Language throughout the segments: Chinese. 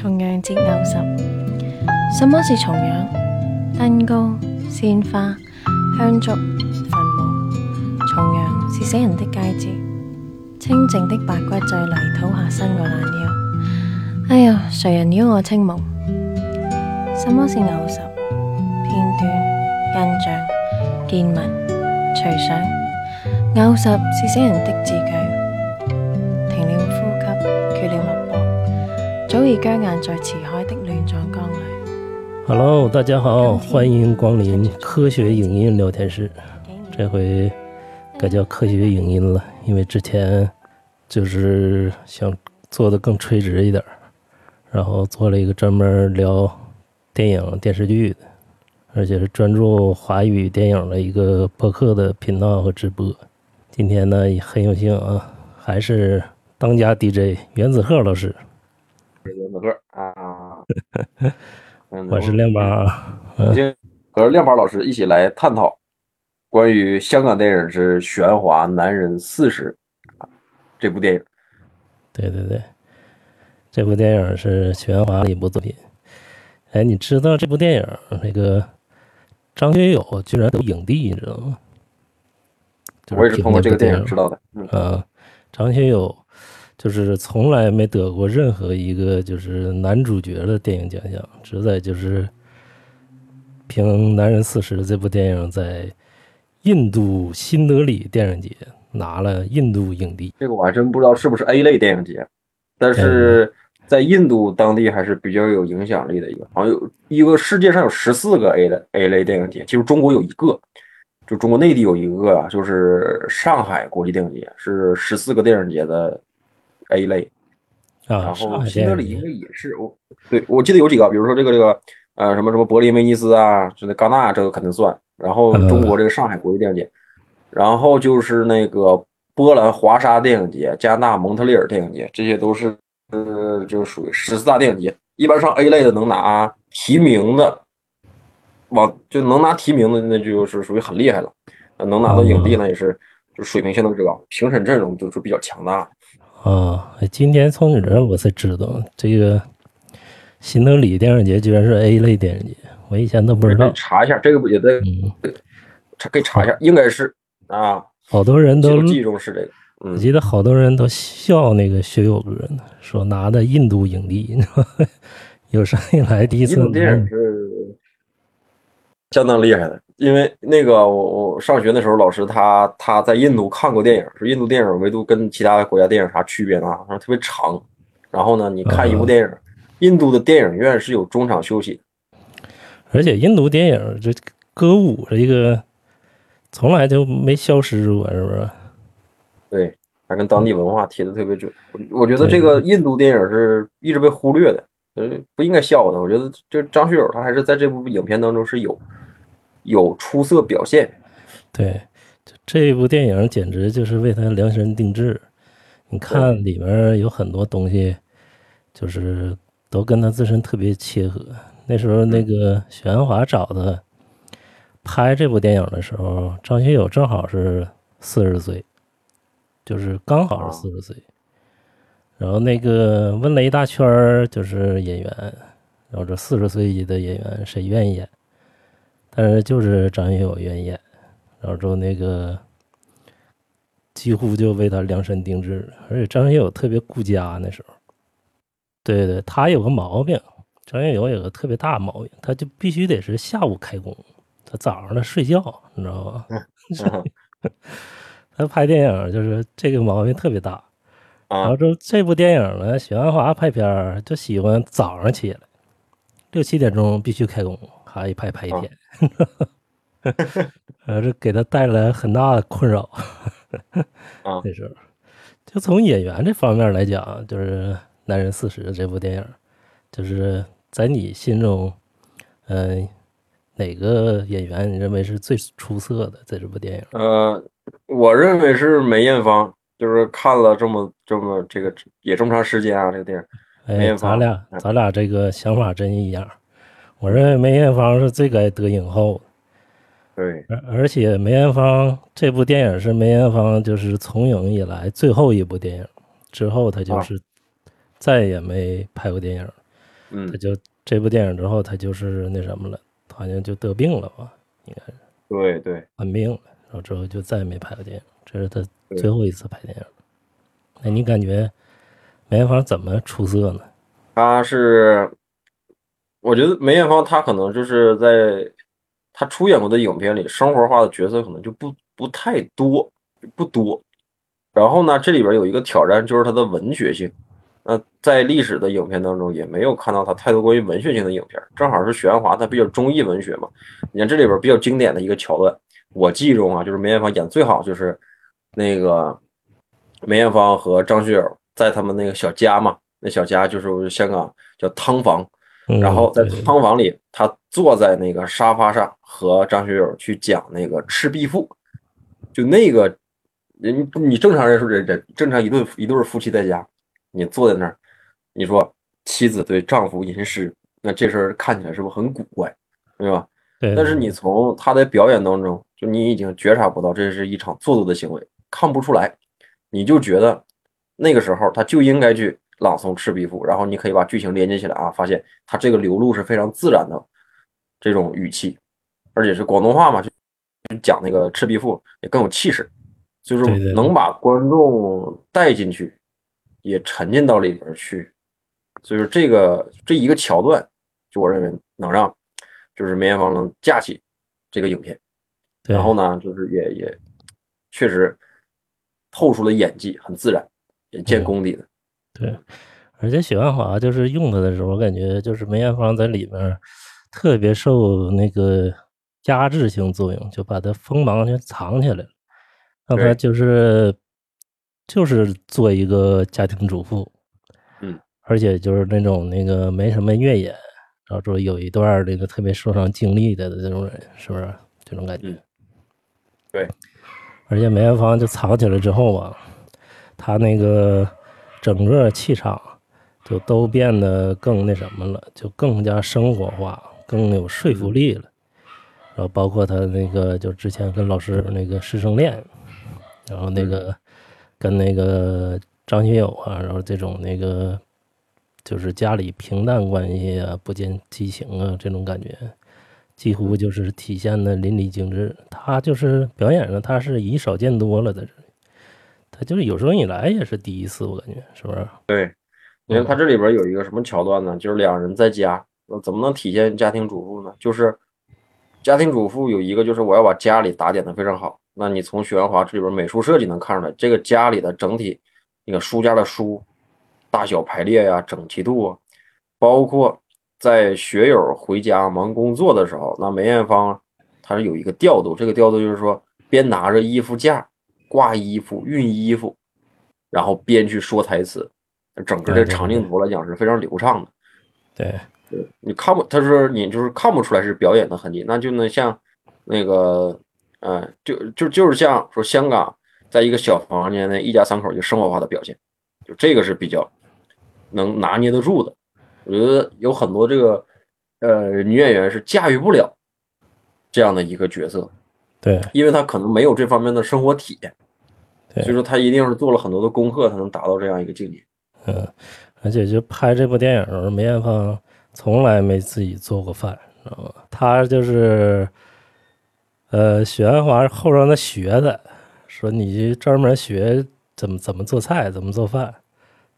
重阳節牛十，什么是重陽？燈高、鮮花、香烛、坟墓。重陽是死人的佳節，清靜的白骨在泥土下伸个懒腰。哎呀，誰人擾我清夢？什么是牛十？片段、印象、見聞、隨想。牛十是死人的字早已僵硬在辭海的亂葬崗裏。Hello，大家好，欢迎光临科学影音聊天室。这回改叫科学影音了，因为之前就是想做的更垂直一點，然后做了一個專門聊电影电视剧的，而且是专注华语电影的一个播客的频道和直播。今天呢，也很有幸啊，还是当家 DJ 袁子赫老師。袁子赫啊，我是亮宝，和亮宝老师一起来探讨关于香港电影之《玄華男人四十》这部电影。对对对，这部电影是玄华的一部作品。哎，你知道这部电影那个张学友居然得影帝，你知道吗？我也是通过这个电影知道的。嗯，啊、張學友。就是从来没得过任何一个就是男主角的电影奖项，只在就是凭《男人四十》这部电影在印度新德里电影节拿了印度影帝。这个我还真不知道是不是 A 类电影节，但是在印度当地还是比较有影响力的一个，好像有一个世界上有十四个 A 的 A 类电影节，其实中国有一个，就中国内地有一个啊，就是上海国际电影节，是十四个电影节的。A 类，然后新德里应该也是我，对我记得有几个，比如说这个这个，呃，什么什么柏林威尼斯啊，就那戛纳这个肯定算，然后中国这个上海国际电影节，然后就是那个波兰华沙电影节、加拿大蒙特利尔电影节，这些都是呃就属于十四大电影节。一般上 A 类的能拿提名的，往就能拿提名的那就是属于很厉害了，能拿到影帝那也是就水平相当之高，评审阵容就是比较强大。哦，今天从你这我才知道，这个新德里电影节居然是 A 类电影节，我以前都不知道。查一下，這個也得，嗯，查可以查一下，应该是啊。好多人都记住是這個，我记得好多人都笑那个学友哥呢，说拿的印度影帝，有生以来第一次。印度電影是相当厉害的。因为那个我我上学的时候，老师他他在印度看过电影，说印度电影唯独跟其他国家电影啥区别呢？说特别长，然后呢，你看一部电影，嗯、印度的电影院是有中场休息，而且印度电影这歌舞这个从来就没消失过，是不是？对，还跟当地文化贴的特别准。我觉得这个印度电影是一直被忽略的，呃，不应该笑的。我觉得就张学友他还是在这部影片当中是有。有出色表现。对，这部电影简直就是为他量身定制。你看里面有很多东西，就是都跟他自身特别切合。那时候那个许鞍华找的拍这部电影的时候，张学友正好是四十岁，就是刚好是四十歲。然后那个问了一大圈儿，就是演员，然后这四十歲的演员谁愿意演？但是就是张学友愿意演，然后之后那个几乎就为他量身定制，而且张学友特别顾家那时候。对对，他有个毛病，张学友有个特别大毛病，他就必须得是下午开工，他早上他睡觉，你知道吧？他拍电影就是这个毛病特别大。然后就这部电影呢，许鞍华拍片儿就喜欢早上起来，六七点钟必须开工。还一拍拍一天，呃，这给他带来很大的困扰。啊，那时候，就从演员这方面来讲，就是《男人四十》这部电影，就是在你心中，嗯、呃，哪个演员你认为是最出色的在这部电影？呃，我认为是梅艳芳，就是看了这么这么这个也这么长时间啊，这个电影。哎，咱俩咱俩这个想法真一样。我认为梅艳芳是最该得影后，对，而而且梅艳芳这部电影是梅艳芳就是从影以来最后一部电影，之后她就是再也没拍过电影，嗯他，就这部电影之后，他就是那什么了，好像就得病了吧，应该是对对，患病了，然后之后就再也没拍过电影，这是他最后一次拍电影。那你感觉梅艳芳怎么出色呢？他是，我觉得梅艳芳她可能就是在她出演过的影片里，生活化的角色可能就不不太多，不多。然后呢，这里边有一个挑战，就是她的文学性。那在历史的影片当中，也没有看到他太多关于文学性的影片。正好是许鞍华，他比较中意文学嘛。你看这里边比较经典的一个桥段，我记忆中啊，就是梅艳芳演最好就是那个梅艳芳和张学友在他们那个小家嘛，那小家就是香港叫汤房，嗯然后在汤房里，他坐在那个沙发上和张学友去讲那个《赤壁赋》，就那个人，你正常人说人人正常一对一对夫妻在家，你坐在那儿，你说妻子对丈夫吟诗，那这事儿看起来是不是很古怪，对吧？对，但是你从他的表演当中，就你已经觉察不到这是一场做作的行为，看不出来，你就觉得那个时候他就应该去朗诵《赤壁赋》，然后你可以把剧情连接起来啊，发现他这个流露是非常自然的这种语气，而且是广东话嘛，就就讲那个《赤壁赋》也更有气势，就是能把观众带进去，也沉浸到里边去，所以说这个这一个桥段，就我认为能让就是梅艳芳能架起这个影片，然后呢，就是也也确实透出了演技，很自然，也见功底的。对，而且许鞍华就是用他的时候，我感觉就是梅艳芳在里面特别受那个压制性作用，就把他锋芒全藏起来了，让他就是就是做一个家庭主妇，嗯，而且就是那种那个没什么越演，然后说有一段那个特别受伤经历的这种人，是不是？这种感觉？嗯。对，而且梅艳芳就藏起来之后啊，她那个整个气场就都变得更那什么了，就更加生活化，更有说服力了。然后包括她那个就之前跟老师那个师生恋，然后那个跟那个张学友啊，然后这种那个就是家里平淡关系啊，不见激情啊，这种感觉。几乎就是体现的淋漓尽致。他就是表演上，他是以少见多了，在这里，他就是有生以来也是第一次，我感觉是不是？对，你看他这里边有一个什么桥段呢？就是两人在家，呃怎么能体现家庭主妇呢？就是家庭主妇有一个，就是我要把家里打点的非常好。那你从许鞍华这里边美术设计能看出来，这个家里的整体那个书架的书大小排列呀、整齐度啊，包括在学友回家忙工作的时候，那梅艳芳她是有一个调度，这个调度就是说边拿着衣服架挂衣服、熨衣服，然后边去说台词，整个这长镜头来讲是非常流畅的。对，你看不，他说你就是看不出来是表演的痕迹，那就能像那个，呃，就就就是像说香港在一个小房间内一家三口就生活化的表现，就这个是比较能拿捏得住的。我觉得有很多这个呃女演员是驾驭不了这样的一个角色，对，因为她可能没有这方面的生活体验，对所以说她一定是做了很多的功课才能达到这样一个境界。嗯，而且就拍这部电影的时候，梅艳芳从来没自己做过饭，知道吗？她就是，呃，许鞍华后让她学的，说你专门学怎么怎么做菜，怎么做饭。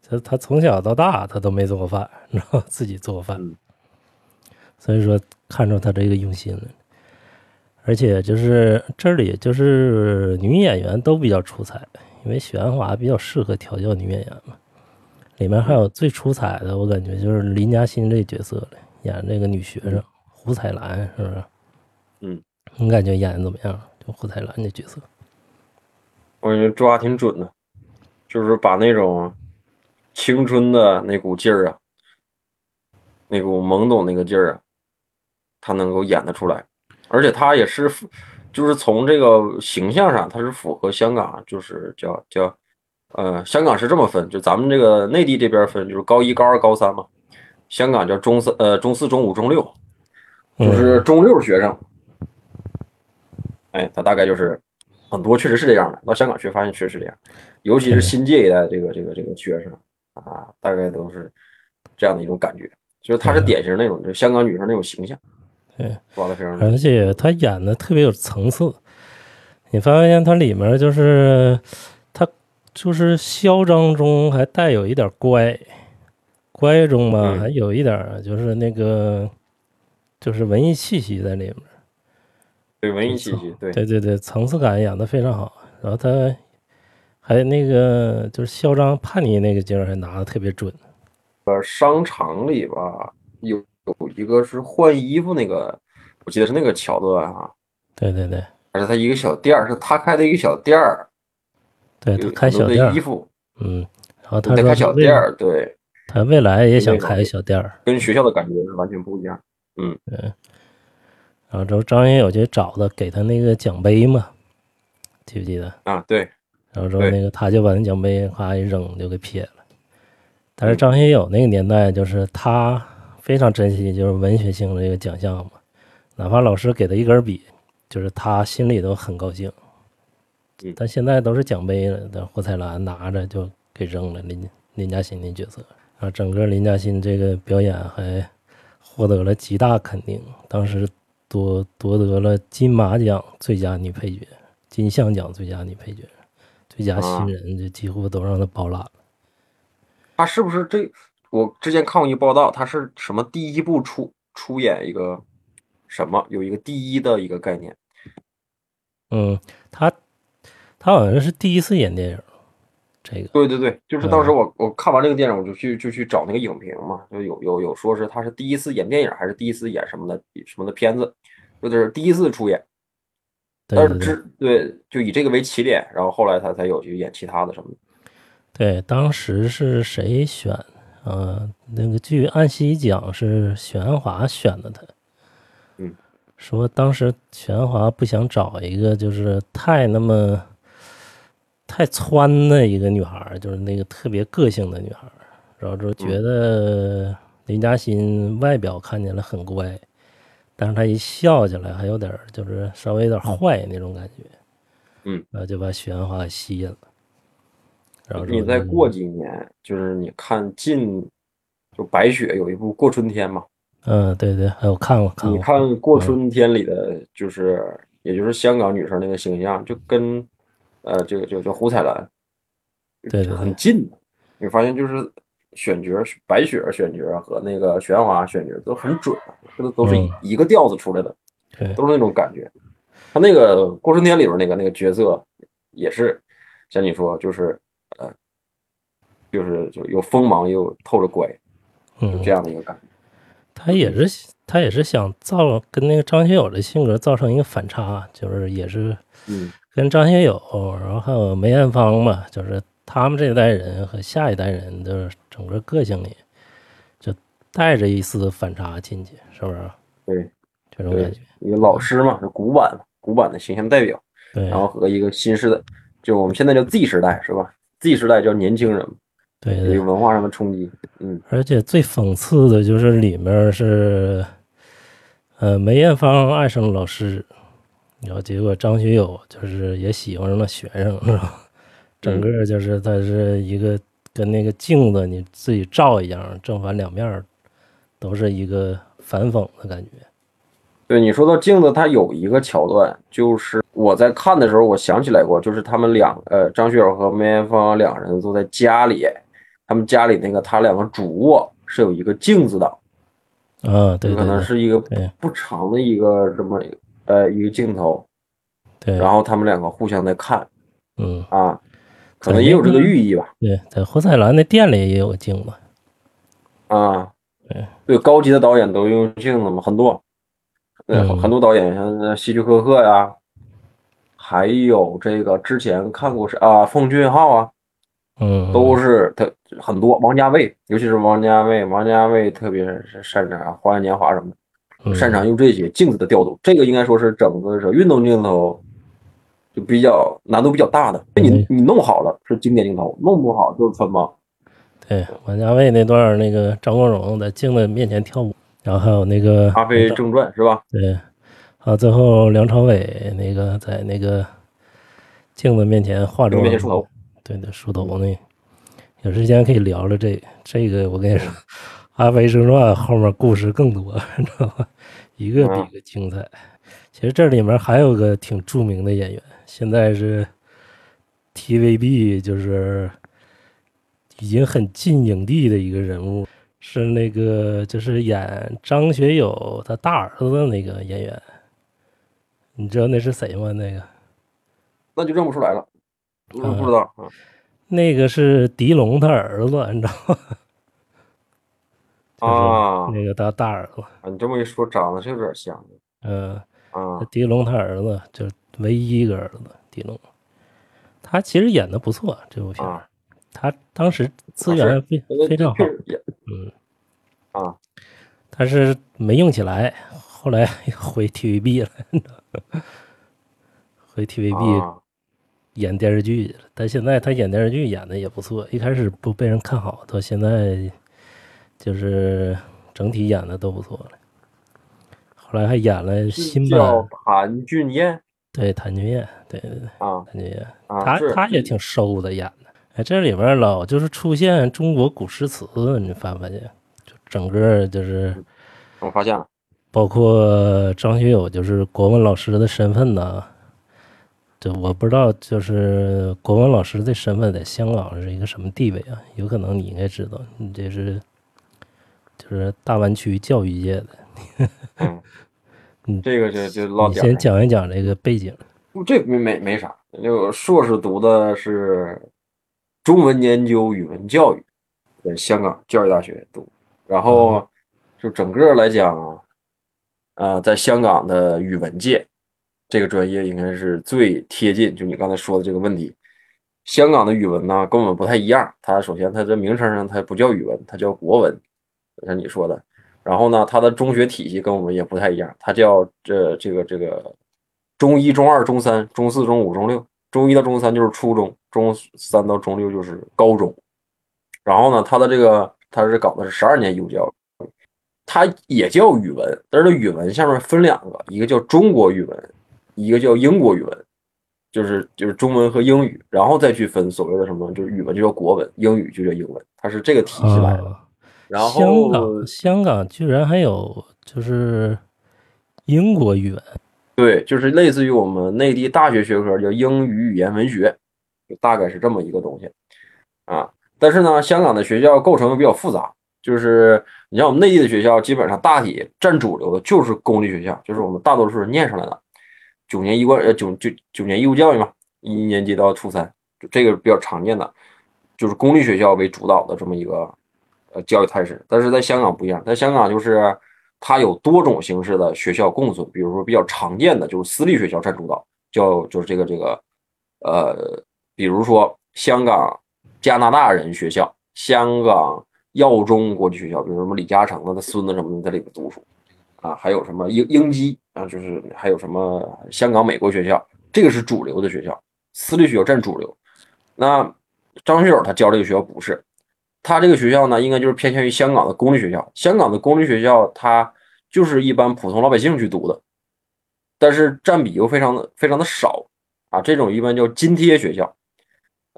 他他从小到大他都没做过饭，然后自己做过饭，嗯所以说看出他这个用心了。而且就是这里就是女演员都比较出彩，因为许鞍华比较适合调教女演员嘛。里面还有最出彩的，我感觉就是林嘉欣这角色了，演这个女学生胡彩兰，是不是？嗯，你感觉演的怎么样？就胡彩兰这角色，我感觉抓挺准的，就是把那种青春的那股劲儿啊，那股懵懂那个劲儿啊，他能够演得出来，而且他也是符，就是从这个形象上，他是符合香港，就是叫叫，呃，香港是这么分，就咱们这个内地这边分，就是高一、高二、高三嘛，香港叫中四、呃中四、中五、中六，就是中六学生，哎，他大概就是很多确实是这样的。到香港去发现确实是这样，尤其是新界一代这个这个这个学生啊，大概都是这样的一种感觉。就是她是典型那种就香港女生那种形象，对，抓的非常准。而且她演的特别有层次。你发现她里面就是她就是嚣张中还带有一点乖，乖中吧嗯还有一点就是那个就是文艺气息在里面。对文艺气息，对对对对，层次感演的非常好。然后他还那个就是嚣张叛逆那个劲儿还拿的特别准。呃，商场里吧有有一个是换衣服那个，我记得是那个桥段啊，对对对。而且他一个小店儿，是他开的一个小店儿，对，他开小店儿。衣，服，嗯，然后他开小店儿，对，他未来也想开小店儿。跟学校的感觉是完全不一样。嗯。然后之后张学友就找他给他那个奖杯嘛，记不记得？啊，对，然后之后那个他就把那奖杯咔一扔就给撇了。但是嗯张学友那个年代就是他非常珍惜就是文学性的这个奖项嘛，哪怕老师给他一根笔，就是他心里都很高兴嗯。但现在都是奖杯了，但霍彩兰拿着就给扔了林林嘉欣的角色。然后整个林嘉欣这个表演还获得了极大肯定，当时夺夺得了金马奖最佳女配角、金像奖最佳女配角、最佳新人，就几乎都让他包揽了。他是不是这？我之前看过一个报道，他是什么第一部出出演一个什么，有一个第一的一个概念。嗯，他他好像是第一次演电影，这个对对对，就是当时嗯我我看完这个电影，我就去就去找那个影评嘛，就有有有说是他是第一次演电影，还是第一次演什么的什么的片子，就是第一次出演。但是对就以这个为起点，然后后来他才有去演其他的什么的。对，当时是谁选？呃，那个据按西讲是许鞍华选的他。嗯，说当时许鞍华不想找一个就是太那么太窜的一个女孩，就是那个特别个性的女孩，然后就觉得林嘉欣外表看起来很乖，但是他一笑起来还有点儿就是稍微有点坏那种感觉。嗯，然后就把许鞍华给吸引了。然后你再过几年，就是你看近，就白雪有一部《过春天》嘛，嗯，对对，还有看过看你，看《过春天》里的就是，也就是香港女生那个形象，就跟呃这个就叫胡彩兰，对对对很近。你发现就是选角，白雪选角和那个玄华选角都很准，这都都是嗯一个调子出来的，对都是那种感觉。他那个《过春天》里边那个那个角色也是像你说，就是呃，就是就有锋芒又透着乖，就嗯这，样的一个感觉。他也是他也是想造跟那个张学友的性格造成一个反差，就是也是嗯跟张学友，然后还有梅艳芳嘛，就是他们这一代人和下一代人的整个个性里，就带着一丝反差进去，是不是？对这种感觉，一个老师嘛，是古板古板的形象代表。对然后和一个新时代，就我们现在叫 Z 时代是吧？Z 时代叫年轻人，对对有。文化上的冲击。嗯，而且最讽刺的就是里面是，呃，梅艳芳爱上了老师，然后结果张学友就是也喜欢上了学生，是吧？整个就是他是一个跟那个镜子你自己照一样，正反两面都是一个反讽的感觉。对你说到镜子，它有一个桥段，就是我在看的时候，我想起来过，就是他们两呃张学友和梅艳芳两人坐在家里，他们家里那个他两个主卧是有一个镜子的，啊，对有可能是一个对不长的一个这么呃一个镜头，对，然后他们两个互相在看嗯，啊，可能也有这个寓意吧。对，在胡塞兰那店里也有镜子，啊，对。对，高级的导演都用镜子嘛，很多，对，嗯。很多导演像呃希区柯克呀，还有这个之前看过是啊，奉俊昊啊，嗯，都是他很多，王家卫，尤其是王家卫，王家卫特别是擅长《花样年华》什么的，嗯。擅长用这些镜子的调度，这个应该说是整个是运动镜头就比较难度比较大的，你嗯你弄好了是经典镜头，弄不好就是穿帮。对，王家卫那段那个张国荣在镜子面前跳舞，然后还有那个《阿飞正传》是吧？对，啊最后梁朝伟那个在那个镜子面前化妆，面前梳头，对对，梳头那，有时间可以聊聊这个这个。我跟你说，阿飞正传》后面故事更多，你知道吧？一个比嗯一个精彩。其实这里面还有个挺著名的演员，现在是 TVB 就是已经很近影帝的一个人物，是那个就是演张学友他大儿子的那个演员。你知道那是谁吗？那个那就认不出来了，不嗯不知道啊。那个是狄龙他儿子，你知道吗？就是啊那个他大儿子，啊你这么一说，长得是有点像嗯、啊。狄龙他儿子就是唯一一个儿子，狄龙。他其实演的不错，这部片他当时资源非那非常好嗯啊，但是没用起来，后来 回 TVB 了，回 TVB 啊演电视剧去了。但现在他演电视剧演的也不错，一开始不被人看好，到现在就是整体演的都不错了。后来还演了新叫版，谭俊彦对谭俊彦，对对对，啊谭俊彦。啊，他他也挺瘦的演的。哎，这里边老就是出现中国古诗词，你发没发现？就整个就是我发现了包括张学友就是国文老师的身份呢，这我不知道，就是国文老师的身份在香港是一个什么地位啊？有可能你应该知道，你这是就是大湾区教育界的。嗯嗯这个就就唠你先讲一讲这个背景。这没没没啥，就硕士读的是中文研究语文教育，在香港教育大学读，然后就整个来讲，啊，在香港的语文界，这个专业应该是最贴近，就你刚才说的这个问题。香港的语文呢，跟我们不太一样，它首先它这名称上它不叫语文，它叫国文，像你说的。然后呢，它的中学体系跟我们也不太一样，它叫这这个这个中一、中二、中三、中四、中五、中六，中一到中三就是初中，中三到中六就是高中。然后呢，它的这个它是搞的是十二年义务教育，它也叫语文，但是它语文下面分两个，一个叫中国语文，一个叫英国语文，就是就是中文和英语，然后再去分所谓的什么，就是语文就叫国文，英语就叫英文，它是这个体系来的。啊然香后港香港居然还有就是英国语文，对，就是类似于我们内地大学学科叫英语语言文学，就大概是这么一个东西啊。但是呢，香港的学校构成又比较复杂，就是你像我们内地的学校，基本上大体占主流的就是公立学校，就是我们大多数人念上来的九年一贯呃九九九年义务教育嘛，一年级到初三，就这个比较常见的，就是公立学校为主导的这么一个呃教育态势。但是在香港不一样，在香港就是它有多种形式的学校共存，比如说比较常见的就是私立学校占主导，叫就是这个这个呃，比如说香港加拿大人学校、香港耀中国际学校，比如什么李嘉诚的他孙子什么的在里边读书啊，还有什么英英基啊，就是还有什么香港美国学校，这个是主流的学校，私立学校占主流。那张学友他教这个学校不是，他这个学校呢，应该就是偏向于香港的公立学校。香港的公立学校，它就是一般普通老百姓去读的，但是占比又非常的非常的少啊。这种一般叫津贴学校，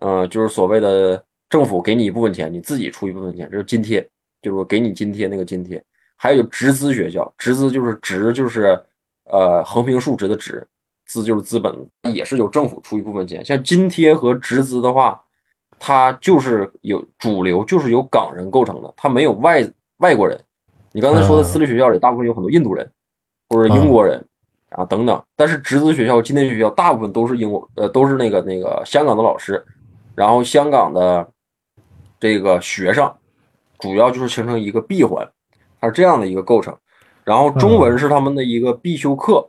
呃，就是所谓的政府给你一部分钱，你自己出一部分钱，这是津贴，就是说给你津贴那个津贴。还有直资学校，直资就是直就是呃横平竖直的直，资就是资本，也是由政府出一部分钱。像津贴和直资的话，它就是有主流，就是由港人构成的，它没有外外国人。你刚才说的私立学校里，大部分有很多印度人或者英国人啊等等，但是直资学校、津贴学校大部分都是英国，呃，都是那个那个香港的老师，然后香港的这个学生主要就是形成一个闭环，它是这样的一个构成。然后中文是他们的一个必修课，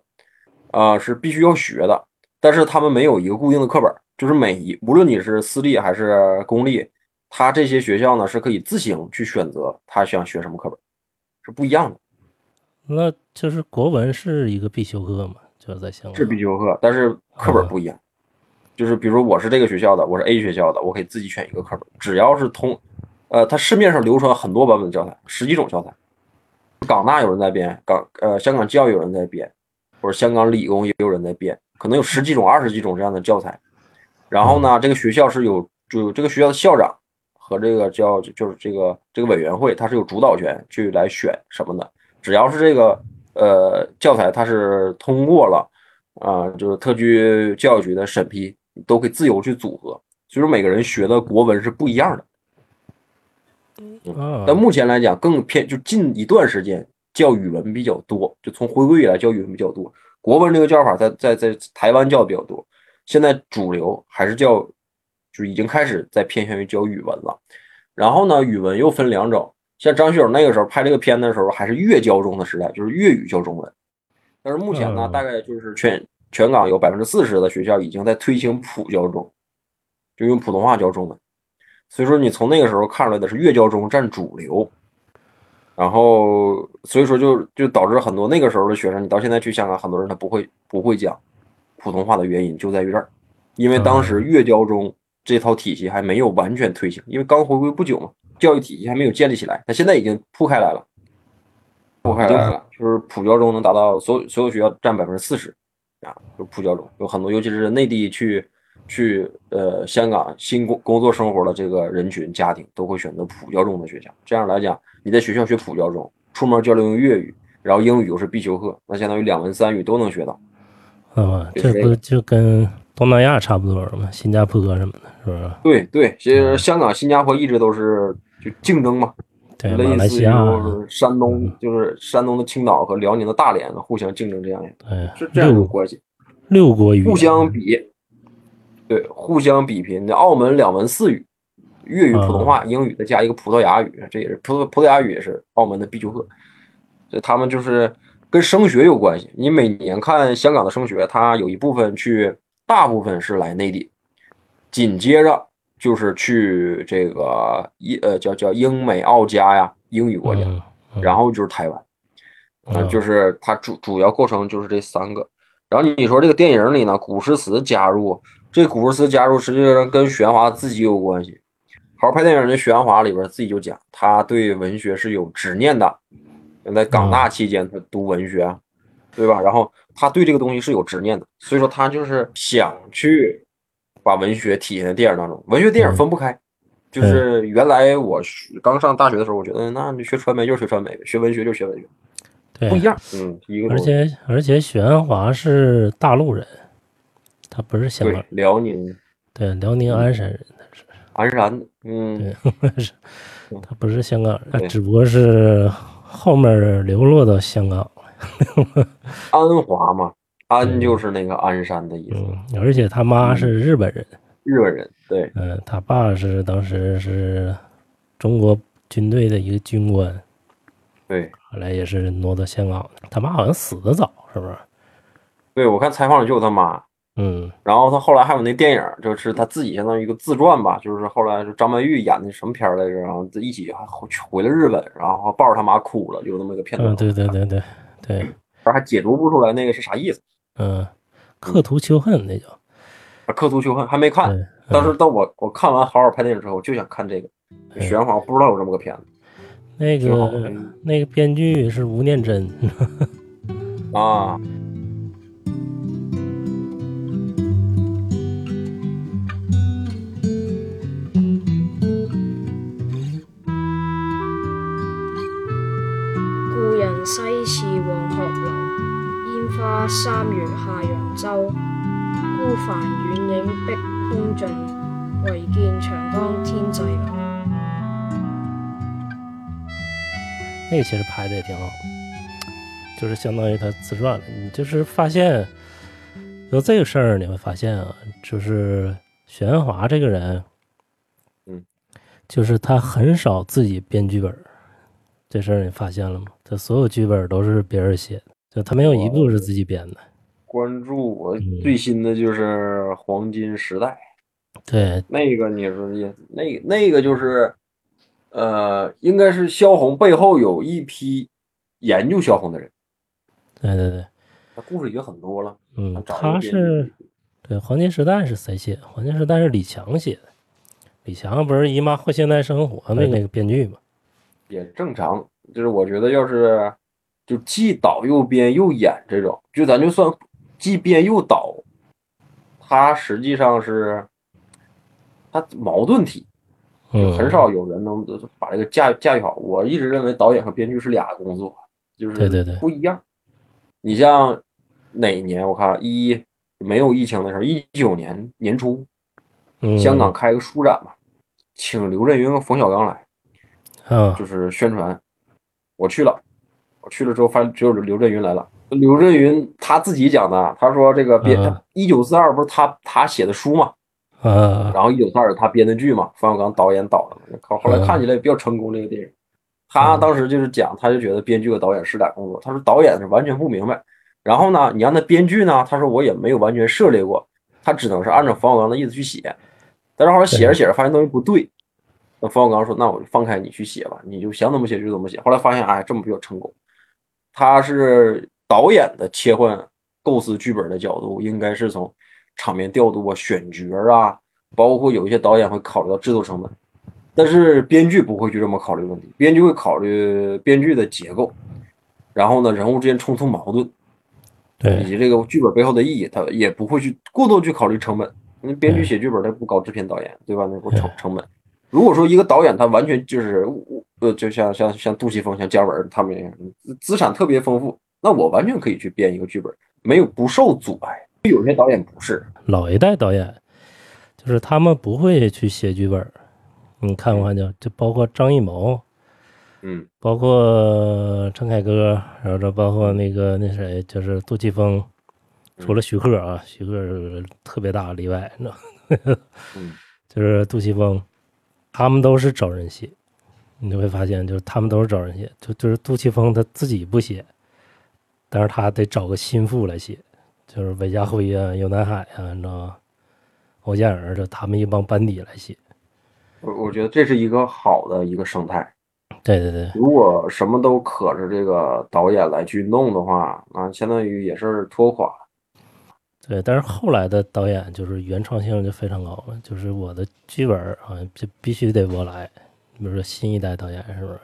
啊、是必须要学的，但是他们没有一个固定的课本，就是每一无论你是私立还是公立，他这些学校呢是可以自行去选择他想学什么课本，是不一样的，那就是国文是一个必修课嘛，就是在香港是必修课，但是课本不一样。就是比如我是这个学校的，我是 A 学校的，我可以自己选一个课本，只要是通，呃，它市面上流传很多版本的教材，十几种教材，港大有人在编，港呃香港教育有人在编，或者香港理工也有人在编，可能有十几种、二十几种这样的教材。然后呢，这个学校是有就这个学校的校长和这个叫就是这个这个委员会，他是有主导权去来选什么的。只要是这个呃教材它是通过了啊、就是特区教育局的审批，你都可以自由去组合。所以说每个人学的国文是不一样的。嗯，但目前来讲，更偏就近一段时间教语文比较多，就从回归以来教语文比较多。国文这个教法在在在台湾教的比较多，现在主流还是教，就已经开始在偏向于教语文了。然后呢，语文又分两种，像张学友那个时候拍这个片的时候，还是粤教中的时代，就是粤语教中文。但是目前呢，嗯大概就是全全港有百分之四十的学校已经在推行普教中，就用普通话教中文。所以说你从那个时候看出来的是粤教中占主流，然后所以说就就导致很多那个时候的学生，你到现在去香港，很多人他不会不会讲普通话的原因就在于这儿，因为当时粤教中这套体系还没有完全推行，因为刚回归不久嘛，教育体系还没有建立起来，它现在已经铺开来了，铺开来了，就是普教中能达到所有所有学校占百分之四十啊，就是普教中有很多，尤其是内地去。去呃香港新工工作生活的这个人群家庭都会选择普教中的学校。这样来讲，你在学校学普教中，出门交流用粤语，然后英语又是必修课，那相当于两文三语都能学到。啊，就是这不就跟东南亚差不多了吗？新加坡什么的，是不是？对对，其实香港、新加坡一直都是就竞争嘛，对，马来类似于西亚，就是山东，就是山东的青岛和辽宁的大连互相竞争这样的，对，是这样一个关系，六国语互相比，对，互相比拼。那澳门两文四语，粤语、普通话、英语再加一个葡萄牙语，这也是葡萄葡萄牙语也是澳门的必修课。所以他们就是跟升学有关系。你每年看香港的升学，它有一部分去，大部分是来内地，紧接着就是去这个英呃叫叫英美澳加呀英语国家，然后就是台湾。啊，嗯就是它主主要构成就是这三个。然后你说这个电影里呢，古诗词加入，这古诗词加入实际上跟玄华自己有关系。好好拍电影的玄华里边自己就讲，他对文学是有执念的。在港大期间，他读文学，啊对吧？然后他对这个东西是有执念的，所以说他就是想去把文学体现在电影当中。文学电影分不开，就是原来我刚上大学的时候，我觉得那你学传媒就是学传媒，学文学就是学文学。不一样，嗯，一个而且而且许鞍华是大陆人，他不是香港对，辽宁对，辽宁鞍山人，鞍山，嗯，是他不是香港人，他对只不过是后面流落到香港。安华嘛，安就是那个鞍山的意思，嗯，而且他妈是日本人，日本人，对，嗯，他爸是当时是中国军队的一个军官，对，后来也是挪到香港的。他妈好像死的早，是不是？对我看采访里就有他妈，嗯。然后他后来还有那电影，就是他自己相当于一个自传吧，就是后来是张曼玉演的什么片来着，然后一起还回回了日本，然后抱着他妈哭了，有那么一个片段，嗯，对对对对对，然后 还解读不出来那个是啥意思，嗯，刻图秋恨那叫，啊刻图秋恨还没看，对，当时当我我看完好好拍电影之后，我就想看这个，对。许鞍华我不知道有这么个片子那个那个编剧是吴念真，啊，西辭黃鶴樓，煙花三月下扬州。孤帆远影碧空尽，唯见长江天际流。那个其实拍的也挺好，就是相当于他自传了。你就是发现有这个事儿，你会发现啊，就是许鞍华这个人，嗯，就是他很少自己编剧本儿，这事儿你发现了吗？他所有剧本都是别人写的，就他没有一部是自己编的。关注我嗯最新的就是《黄金时代》。对，那个你说也那那个就是，呃，应该是萧红背后有一批研究萧红的人，对对对，他故事已经很多了。嗯，他是对《黄金时代》是谁写的？《黄金时代》是李强写的。李强不是《姨妈或现代生活》那那个编剧吗？也正常，就是我觉得要是就既导又编又演这种，就咱就算既编又导，他实际上是他矛盾体，嗯很少有人能把这个驾驾驭好。我一直认为导演和编剧是俩工作，就是对对对不一样。你像哪一年？我看一没有疫情的时候，一九年年初，嗯，香港开个书展嘛，请刘震云和冯小刚来，啊，就是宣传。我去了，我去了之后发现只有刘震云来了。刘震云他自己讲的，他说这个编嗯一九四二不是他他写的书嘛，啊，然后一九四二他编的剧嘛，冯小刚导演导的靠，后后来看起来比较成功这个电影。他当时就是讲，他就觉得编剧和导演是俩工作。他说导演是完全不明白，然后呢，你让他编剧呢，他说我也没有完全涉猎过，他只能是按照冯小刚的意思去写。但是后来写着写着发现东西不对，那冯小刚说：“那我就放开你去写吧，你就想怎么写就怎么写。”后来发现，哎，这么比较成功。他是导演的切换构思剧本的角度，应该是从场面调度啊、选角啊，包括有一些导演会考虑到制作成本，但是编剧不会去这么考虑问题，编剧会考虑编剧的结构，然后呢，人物之间冲突矛盾，以，及这个剧本背后的意义，他也不会去过多去考虑成本。那编剧写剧本，他不搞制片导演，对吧？那不成成本。如果说一个导演他完全就是呃，就像像像杜琪峰、像姜文他们那样，资资产特别丰富，那我完全可以去编一个剧本，没有不受阻碍。有些导演不是，老一代导演就是他们不会去写剧本，你看过就就包括张艺谋，嗯。包括陈凯歌，然后这包括那个那谁，就是杜琪峰，除了徐克啊，徐克特别大的例外，你知道？嗯。就是杜琪峰，他们都是找人写，你就会发现，就是他们都是找人写，就就是杜琪峰他自己不写，但是他得找个心腹来写，就是韦家辉啊、尤南海啊，你知道吗？欧健儿这他们一帮班底来写。我我觉得这是一个好的一个生态。对对对，如果什么都可着这个导演来去弄的话，那相当于也是拖垮。对，但是后来的导演就是原创性就非常高了，就是我的剧本好像，就必须得我来。比如说新一代导演是不是？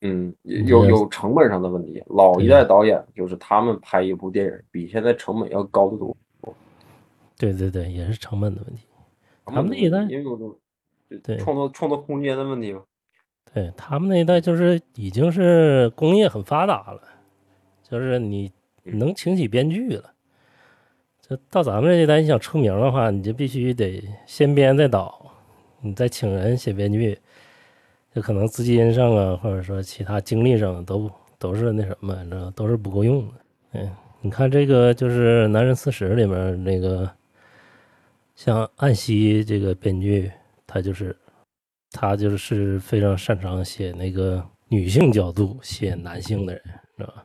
嗯，有嗯有成本上的问题。老一代导演就是他们拍一部电影比现在成本要高得多。对对对，也是成本的问题。他们那一代因为有种对创作创作空间的问题嘛。对他们那一代就是已经是工业很发达了，就是你能请起编剧了。到咱们这一代，你想出名的话，你就必须得先编再导，你再请人写编剧，就可能资金上啊，或者说其他精力上都都是那什么，你知道，都是不够用的。嗯，你看这个就是《男人四十》里面那个，像岸西这个编剧，他就是他就是非常擅长写那个女性角度写男性的人，知道吧？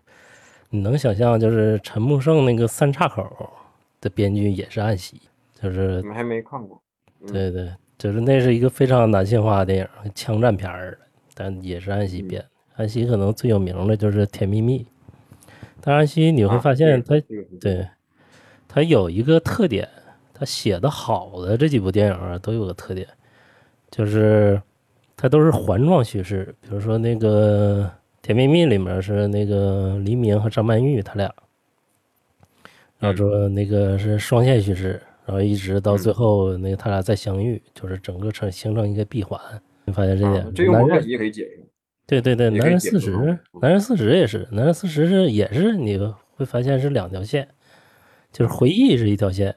你能想象，就是陈木胜那个《三岔口》的编剧也是暗喜，就是你们还没看过？嗯对对，就是那是一个非常男性化的电影，枪战片儿，但也是安西编。安西可能最有名的就是《甜蜜蜜》，但安西你会啊发现他对，他有一个特点，他写的好的这几部电影啊，都有个特点，就是它都是环状叙事。比如说那个《甜蜜蜜》里面是那个黎明和张曼玉他俩，然后说那个是双线叙事，然后一直到最后那个他俩再相遇，就是整个成形成一个闭环。你发现这啊点？这用蒙太男人奇也可以解释。对对对，男人四十男人四十也是，男人四十是也是你会发现是两条线，就是回忆是一条线，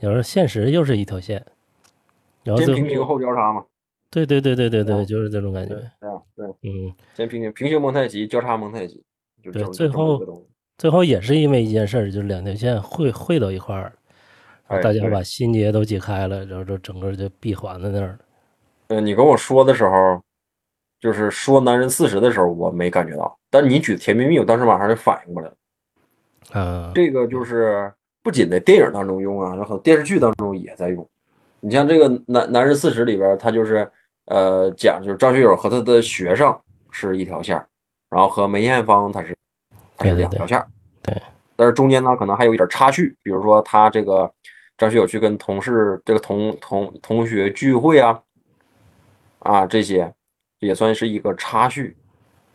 有时候现实又是一条线，然后最先平行后后交叉嘛，对对对对对对，啊就是这种感觉，对啊，对，嗯，先平行平行蒙太奇，交叉蒙太奇，就最后最后也是因为一件事儿，就是两条线汇汇到一块儿，大家把心结都解开了，然后就整个就闭环在那儿了。呃，你跟我说的时候，就是说男人四十的时候，我没感觉到，但你举甜蜜蜜，我当时马上就反应过来了。啊，这个就是不仅在电影当中用啊，然后电视剧当中也在用。你像这个男男人四十里边，他就是呃讲就是张学友和他的学生是一条线儿，然后和梅艳芳他是他是对对两条线儿。对，但是中间呢可能还有一点插叙，比如说他这个张学友去跟同事这个同同同学聚会啊，啊这些也算是一个插叙。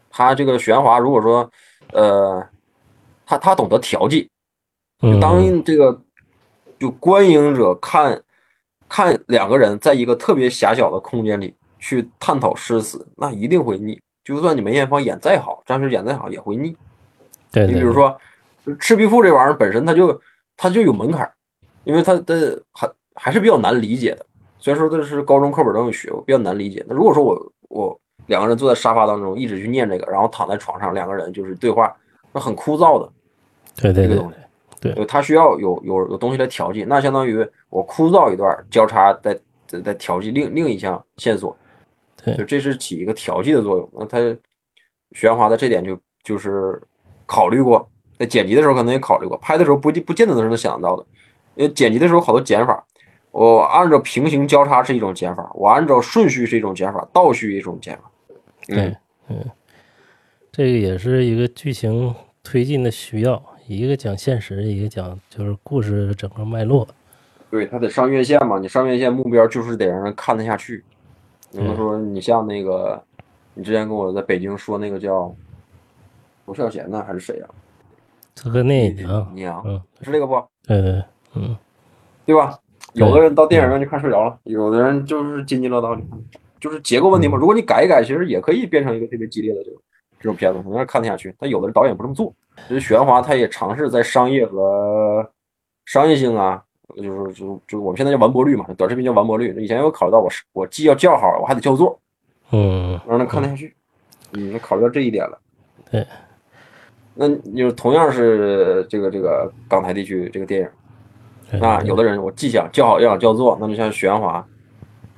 他这个玄华如果说呃他他懂得调剂，当这个就观影者看看两个人在一个特别狭小的空间里去探讨诗词，那一定会腻。就算你梅艳芳演再好，张学友演再好，也会腻。对对，你比如说《赤壁赋》这玩意儿本身它就它就有门槛儿，因为它的还还是比较难理解的。虽然说这是高中课本都有学过，比较难理解。那如果说我我两个人坐在沙发当中一直去念这个，然后躺在床上两个人就是对话，那很枯燥的对对对这个东西。对对，它需要有有有东西来调剂，那相当于我枯燥一段，交叉再再再调剂另另一项线索，对就这是起一个调剂的作用。那它玄华的这点就就是考虑过，在剪辑的时候可能也考虑过，拍的时候不不不见得能想到的，因为剪辑的时候好多剪法，我按照平行交叉是一种剪法，我按照顺序是一种剪法，倒序一种剪法。嗯对，嗯，这个也是一个剧情推进的需要，一个讲现实，一个讲就是故事整个脉络。对，他得上院线嘛，你上院线目标就是得让人看得下去。比如说你像那个，你之前跟我在北京说那个叫罗孝贤呢，还是谁呀、这个那啊，娘，嗯，是这个不？对对，嗯，对吧？有的人到电影院去看睡着了，有的人就是津津乐道，就是结构问题嘛。如果你改一改，其实也可以变成一个特别激烈的这种这种片子，能让人看得下去。但有的导演不这么做，就是玄华他也尝试在商业和商业性啊，就是就就我们现在叫完播率嘛，短视频叫完播率。以前有考虑到我是我既要叫好，我还得叫座，嗯，让他看得下去。嗯，那考虑到这一点了。对，那你就同样是这个这个港台地区这个电影。那有的人我既想叫好又想叫座，那就像许鞍华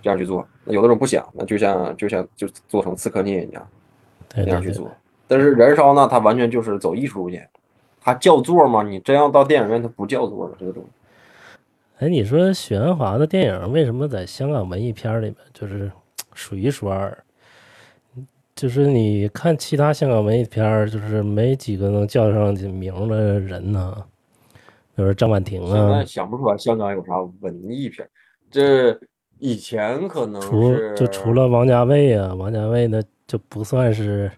这样去做；那有的人不想，那就像就像就做成刺客聂一样对对对，那样去做。但是燃烧呢，它完全就是走艺术路线，它叫座吗？你真要到电影院，它不叫座的这个东西。哎，你说许鞍华的电影为什么在香港文艺片里面就是数一数二？就是你看其他香港文艺片儿，就是没几个能叫上名的人呢，比如说张婉婷现啊在，想不出来香港有啥文艺片，这以前可能除就除了王家卫啊，王家卫那就不算是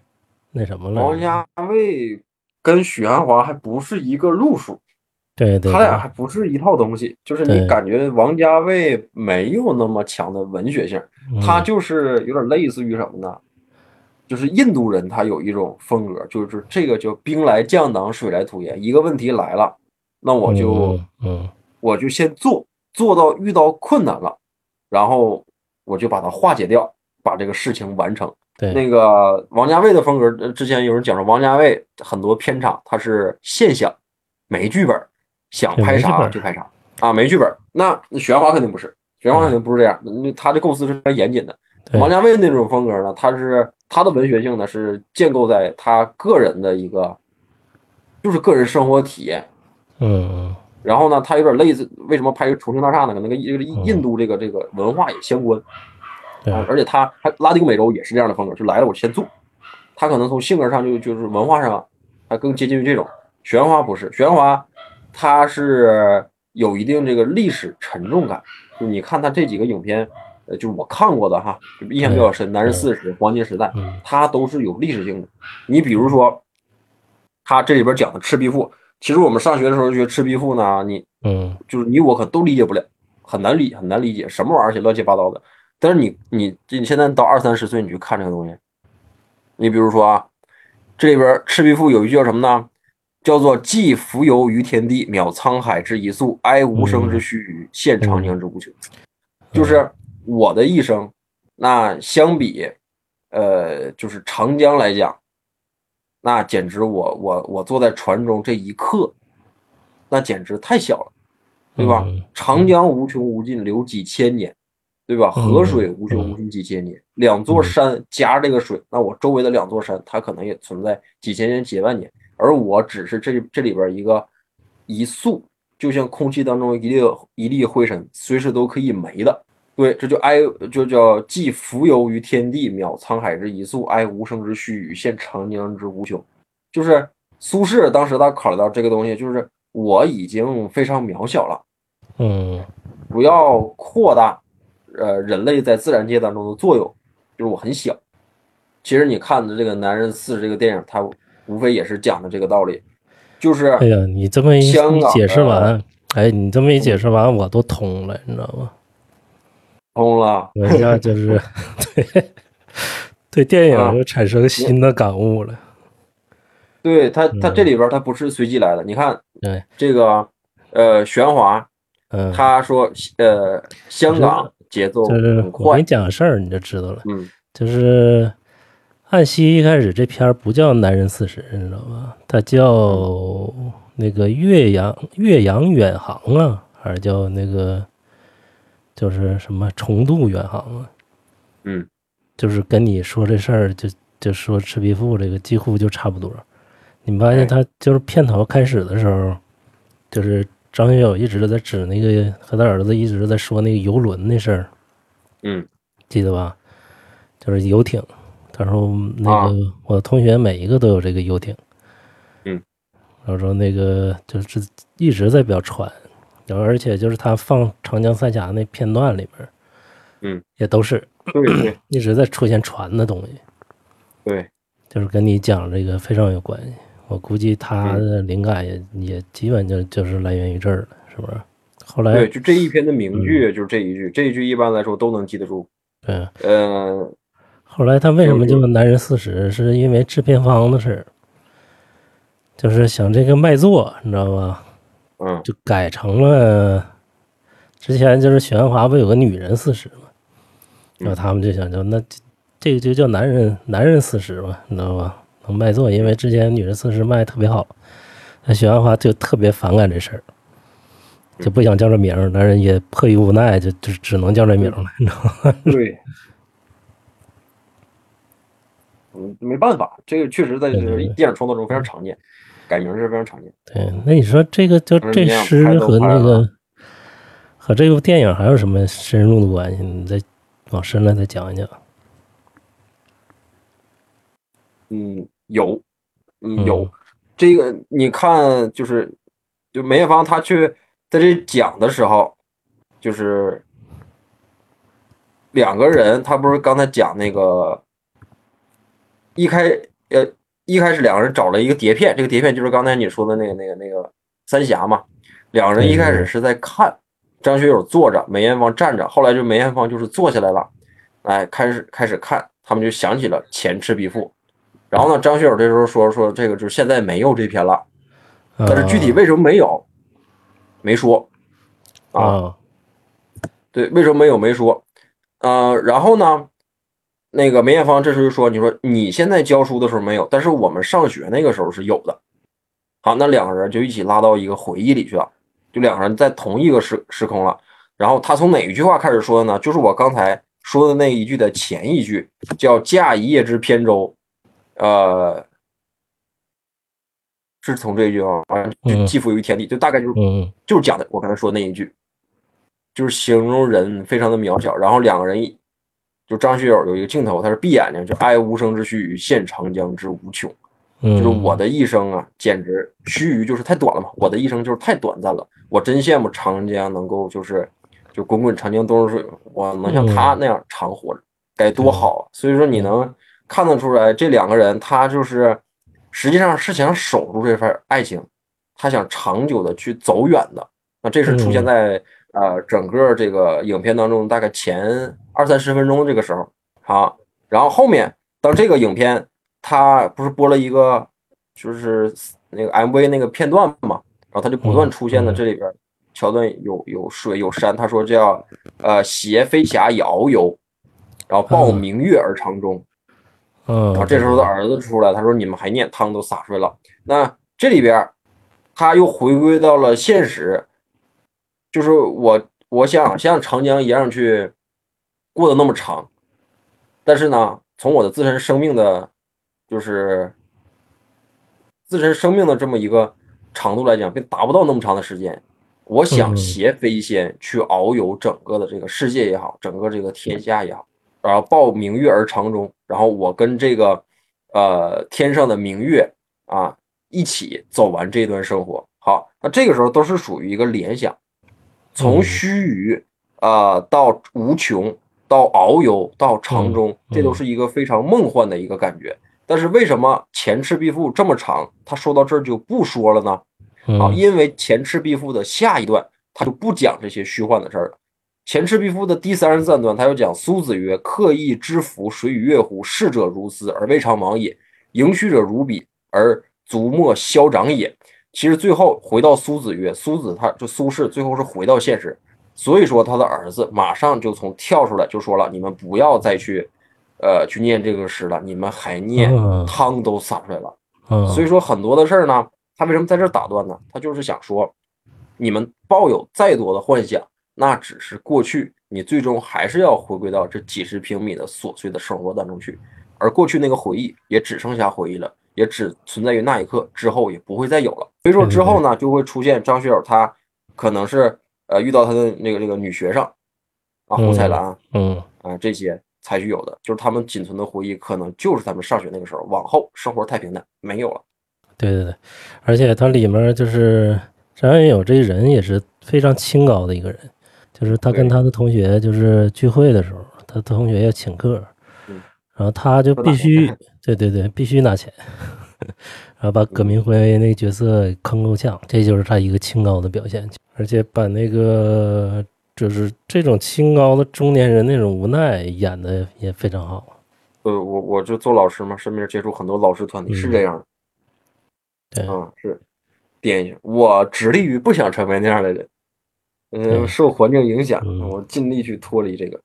那什么了。王家卫跟许鞍华还不是一个路数。对对，他俩还不是一套东西，就是你感觉王家卫没有那么强的文学性，他嗯就是有点类似于什么呢？就是印度人他有一种风格，就是这个叫兵来将挡，水来土掩。一个问题来了，那我就嗯嗯我就先做，做到遇到困难了，然后我就把它化解掉，把这个事情完成。对那个王家卫的风格，呃之前有人讲说，王家卫很多片场他是现想，没剧本，想拍啥就拍啥啊，没剧本。那那许鞍华肯定不是，许鞍华肯定不是这样，那他的构思是非常严谨的。对王家卫那种风格呢，他是他的文学性呢是建构在他个人的一个，就是个人生活体验。嗯然后呢，他有点类似，为什么拍重庆大厦呢？可能跟这个印印度这个这个文化也相关。对啊，而且他还拉丁美洲也是这样的风格，就来了我先做。他可能从性格上就就是文化上，他更接近于这种。许鞍华不是，许鞍华他是有一定这个历史沉重感。就你看他这几个影片，呃，就是我看过的哈，就印象比较深，《男人四十》《黄金时代》，嗯它都是有历史性的。你比如说，他这里边讲的《赤壁赋》，其实我们上学的时候学《赤壁赋》呢，你嗯就是你我可都理解不了，很难理很难理解，什么玩意儿写乱七八糟的。但是你你你现在到二三十岁，你去看这个东西，你比如说啊，这里边《赤壁赋》有一句叫什么呢？叫做“寄蜉蝣于天地，渺沧海之一粟，哀吾生之须臾，羡长江之无穷。”就是我的一生，那相比，呃，就是长江来讲，那简直我我我坐在船中这一刻，那简直太小了。对吧嗯？长江无穷无尽，流几千年，对吧？嗯河水无穷无尽几千年，两座山夹着这个水，那我周围的两座山，它可能也存在几千年、几万年，而我只是这这里边一个一粟，就像空气当中一粒一粒灰尘，随时都可以没的。对，这就哀就叫寄蜉蝣于天地，渺沧海之一粟，哀吾生之须臾，羡长江之无穷。就是苏轼当时他考虑到这个东西，就是我已经非常渺小了。嗯不要扩大，呃，人类在自然界当中的作用，就是我很小。其实你看的这个《男人四》这个电影，它无非也是讲的这个道理，就是哎呀，你这么一解释完，哎，你这么一解释完，我都通了，你知道吗？通了。我一下就是 对对电影就产生新的感悟了。对他，他嗯这里边他不是随机来的。你看对，这个，呃，玄华嗯，他说，呃，香港节奏就是很快我给你，讲个事儿，你就知道了。嗯就是岸西一开始这片儿不叫《男人四十》，你知道吗？它叫那个岳阳岳阳远航啊，还是叫那个就是什么重渡远航啊？嗯，就是跟你说这事儿，就就说赤壁赋这个几乎就差不多。你发哎现他就是片头开始的时候，就是张学友一直在指那个和他儿子一直在说那个游轮那事儿，嗯记得吧？就是游艇。他说那啊个我的同学每一个都有这个游艇。嗯。然后说那个就是一直在表船，然后而且就是他放长江三峡那片段里边，嗯，也都是对对 一直在出现船的东西，对，就是跟你讲这个非常有关系。我估计他嗯的灵感也、也基本就就是来源于这儿了，是不是？后来对，就这一篇的嗯名句就是这一句，这一句一般来说都能记得住。对，呃，后来他为什么就叫男人四十？是因为制片方的事儿，就是想这个卖座，你知道吧？嗯。就改成了之前就是许鞍华不有个女人四十嘛，然后他们就想叫那这这个就叫男人男人四十嘛，你知道吧？能卖座，因为之前女人四十卖得特别好，那许鞍华就特别反感这事儿，就不想叫这名儿，但是也迫于无奈，就就只能叫这名儿了，你知道吗？对，嗯，没办法，这个确实在电影创作中非常常见，改名是非常常见。对，那你说这个就这诗和那个和这部电影还有什么深入的关系？你再往深了再讲一讲。嗯，有，嗯嗯有，这个你看，就是就梅艳芳她去在这讲的时候，就是两个人，他不是刚才讲那个一开呃一开始两个人找了一个碟片，这个碟片就是刚才你说的那个那个那个三峡嘛，两个人一开始是在看，张学友坐着，梅艳芳站着，后来就梅艳芳就是坐下来了，哎，开始开始看，他们就想起了《前赤壁赋》。然后呢，张学友这时候说说这个就是现在没有这篇了，但是具体为什么没有，没说啊。啊，对，为什么没有没说？呃，然后呢，那个梅艳芳这时候就说：“你说你现在教书的时候没有，但是我们上学那个时候是有的。”好，那两个人就一起拉到一个回忆里去了，就两个人在同一个时时空了。然后他从哪一句话开始说的呢？就是我刚才说的那一句的前一句，叫“驾一叶之扁舟”，呃，是从这一句话，完就嗯寄付于天地，就大概就是嗯就是讲的我刚才说的那一句，就是形容人非常的渺小。然后两个人一，就张学友有一个镜头，他是闭眼睛，就哀无声之须臾，羡长江之无穷。嗯，就是我的一生啊，简直须臾就是太短了嘛，我的一生就是太短暂了。我真羡慕长江能够就是就滚滚长江东逝水，我能像他那样长活着，该多好啊！所以说你能看得出来，这两个人他就是实际上是想守住这份爱情，他想长久的去走远的。那这是出现在呃整个这个影片当中大概前二三十分钟这个时候，好，然后后面当这个影片。他不是播了一个，就是那个 MV 那个片段嘛，然后他就不断出现了这里边桥段有有水有山，他说叫呃携飞霞以遨游，然后抱明月而长终，嗯，然后这时候他儿子出来，他说你们还念汤都洒出来了，那这里边他又回归到了现实，就是我我想像长江一样去过得那么长，但是呢，从我的自身生命的。就是自身生命的这么一个长度来讲，并达不到那么长的时间。我想携飞仙去遨游整个的这个世界也好，整个这个天下也好，然后抱明月而长终。然后我跟这个呃天上的明月啊一起走完这段生活。好，那这个时候都是属于一个联想，从须臾啊到无穷，到遨游，到长中，这都是一个非常梦幻的一个感觉。但是为什么前赤壁赋这么长，他说到这儿就不说了呢？啊，因为前赤壁赋的下一段他就不讲这些虚幻的事儿了，前赤壁赋》的第三十三段，他又讲苏子曰：“客亦知夫水与月乎？逝者如斯而未尝往也，盈虚者如彼而足莫消长也。”其实最后回到苏子曰，苏子他就苏轼最后是回到现实，所以说他的儿子马上就从跳出来就说了：“你们不要再去，呃，去念这个诗了，你们还念嗯汤都洒出来了。”嗯，所以说很多的事儿呢，他为什么在这儿打断呢？他就是想说，你们抱有再多的幻想，那只是过去，你最终还是要回归到这几十平米的琐碎的生活当中去，而过去那个回忆也只剩下回忆了，也只存在于那一刻，之后也不会再有了。所以说之后呢，就会出现张学友他可能是呃遇到他的那个那个女学生啊胡彩兰啊嗯。啊这些才具有的，就是他们仅存的回忆，可能就是他们上学那个时候，往后生活太平淡，没有了。对对对，而且它里面就是张学友这人也是非常清高的一个人，就是他跟他的同学就是聚会的时候，他同学要请客，嗯然后他就必须对对对必须拿钱，然后把葛明辉那个角色坑够呛，这就是他一个清高的表现，而且把那个就是这种清高的中年人那种无奈演的也非常好。呃，我我就做老师嘛，身边接触很多老师团体是这样的，对，嗯，是电影。我致力于不想成为那样的人，嗯，受环境影响，嗯。我尽力去脱离这个，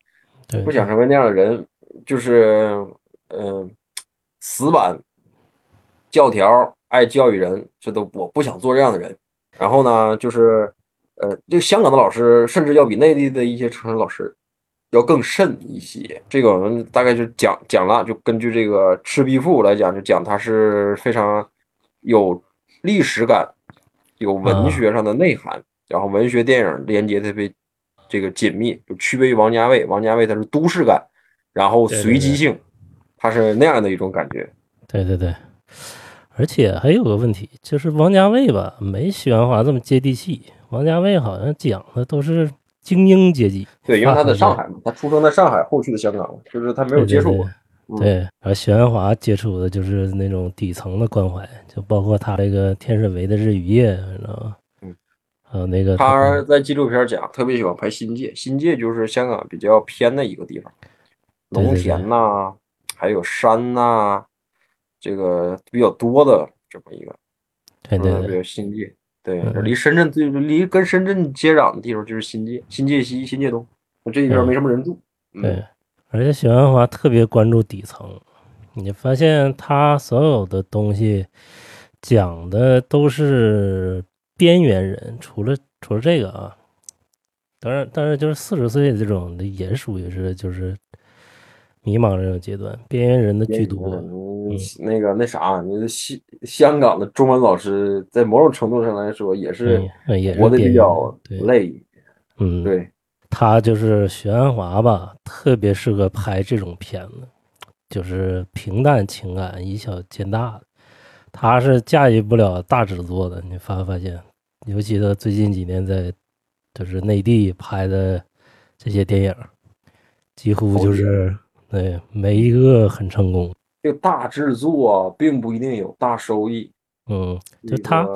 对，不想成为那样的人，就是嗯、呃死板、教条、爱教育人，这都我不想做这样的人。然后呢，就是呃，这个香港的老师甚至要比内地的一些成人老师要更甚一些。这个我们大概就讲讲了，就根据这个《赤壁赋》来讲，就讲它是非常有历史感、有文学上的内涵，然后文学电影连接特别这个紧密，就区别于王家卫。王家卫他是都市感，然后随机性，他是那样的一种感觉。对对对，而且还有个问题，就是王家卫吧，没许鞍华这么接地气。王家卫好像讲的都是精英阶级，对，因为他啊在上海嘛，他出生在上海，后去的香港，就是他没有接触过。嗯对，然后许鞍华接触的就是那种底层的关怀，就包括他这个天水围的日与夜，你知道吗？嗯，还有那个他在纪录片讲，特别喜欢拍新界，新界就是香港比较偏的一个地方，农田呐、还有山呐、这个比较多的这么一个，对对对较新界。对，离深圳最离跟深圳接壤的地方就是新界，新界西、新界东，我这一边嗯。没什么人住。嗯。对，而且许鞍华特别关注底层，你发现他所有的东西讲的都是边缘人，除了除了这个啊，当然，但是就是四十岁的这种的也属于是就是迷茫这种阶段，边缘人的剧多。嗯，那个那啥，你的香香港的中文老师，在某种程度上来说，也是也是活得比较对累。嗯，对，他就是许鞍华吧，特别适合拍这种片子，就是平淡情感以小见大的。他是驾驭不了大制作的，你发没发现？尤其他最近几年在就是内地拍的这些电影，几乎就是对没一个很成功。这个大制作并不一定有大收益。嗯，就他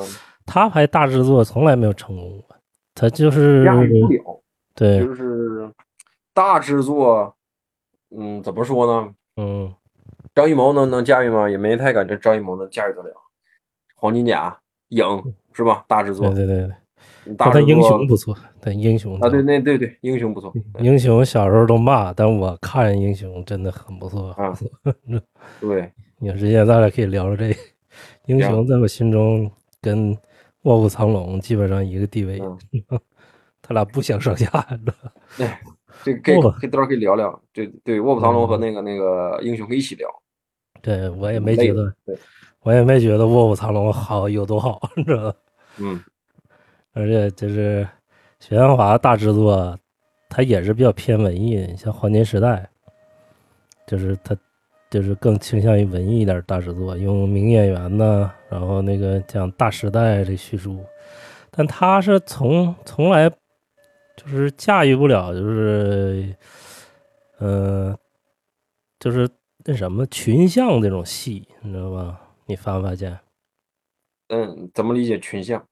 他拍大制作从来没有成功过，他就是驾驭不了，对，就是大制作，嗯，怎么说呢？嗯，张艺谋能能驾驭吗？也没太感觉张艺谋能驾驭得了。黄金甲、影是吧？大制作对，对对对，大英雄不错，对英雄啊，对，那对对，英雄不错。英雄小时候都骂，但我看英雄真的很不错。啊 对，有时间咱俩可以聊聊这个。英雄在我心中跟卧虎藏龙基本上一个地位，嗯 他俩不相上下，你知道吧哎，这个可以可以到时候可以聊聊。对对，卧虎藏龙嗯和那个那个英雄可以一起聊。对我也没觉得，对，我也没觉得卧虎藏龙好有多好，你知道吧？嗯，而且就是许鞍华大制作，他也是比较偏文艺的，像《黄金时代》，就是他就是更倾向于文艺一点儿大制作，用名演员呢，然后那个讲大时代这叙述，但他是从从来就是驾驭不了，就是嗯、呃就是那什么群像这种戏，你知道吧？你发没发现？嗯，怎么理解群像？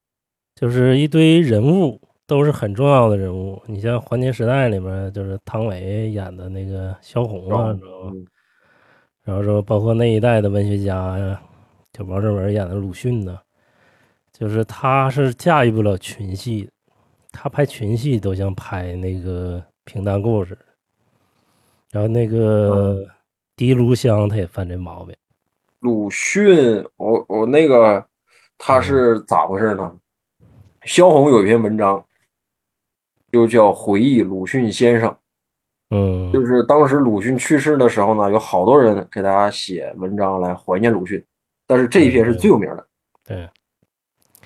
就是一堆人物都是很重要的人物。你像《黄金时代》里面，就是汤唯演的那个萧红啊，然后说包括那一代的文学家呀，就王志文演的鲁迅呢，就是他是驾驭不了群戏的，他拍群戏都像拍那个平淡故事。然后那个狄卢香他也犯这毛病，鲁迅，我我那个他是咋回事呢？萧红有一篇文章，就叫《回忆鲁迅先生》，嗯，就是当时鲁迅去世的时候呢，有好多人给大家写文章来怀念鲁迅，但是这一篇是最有名的。对，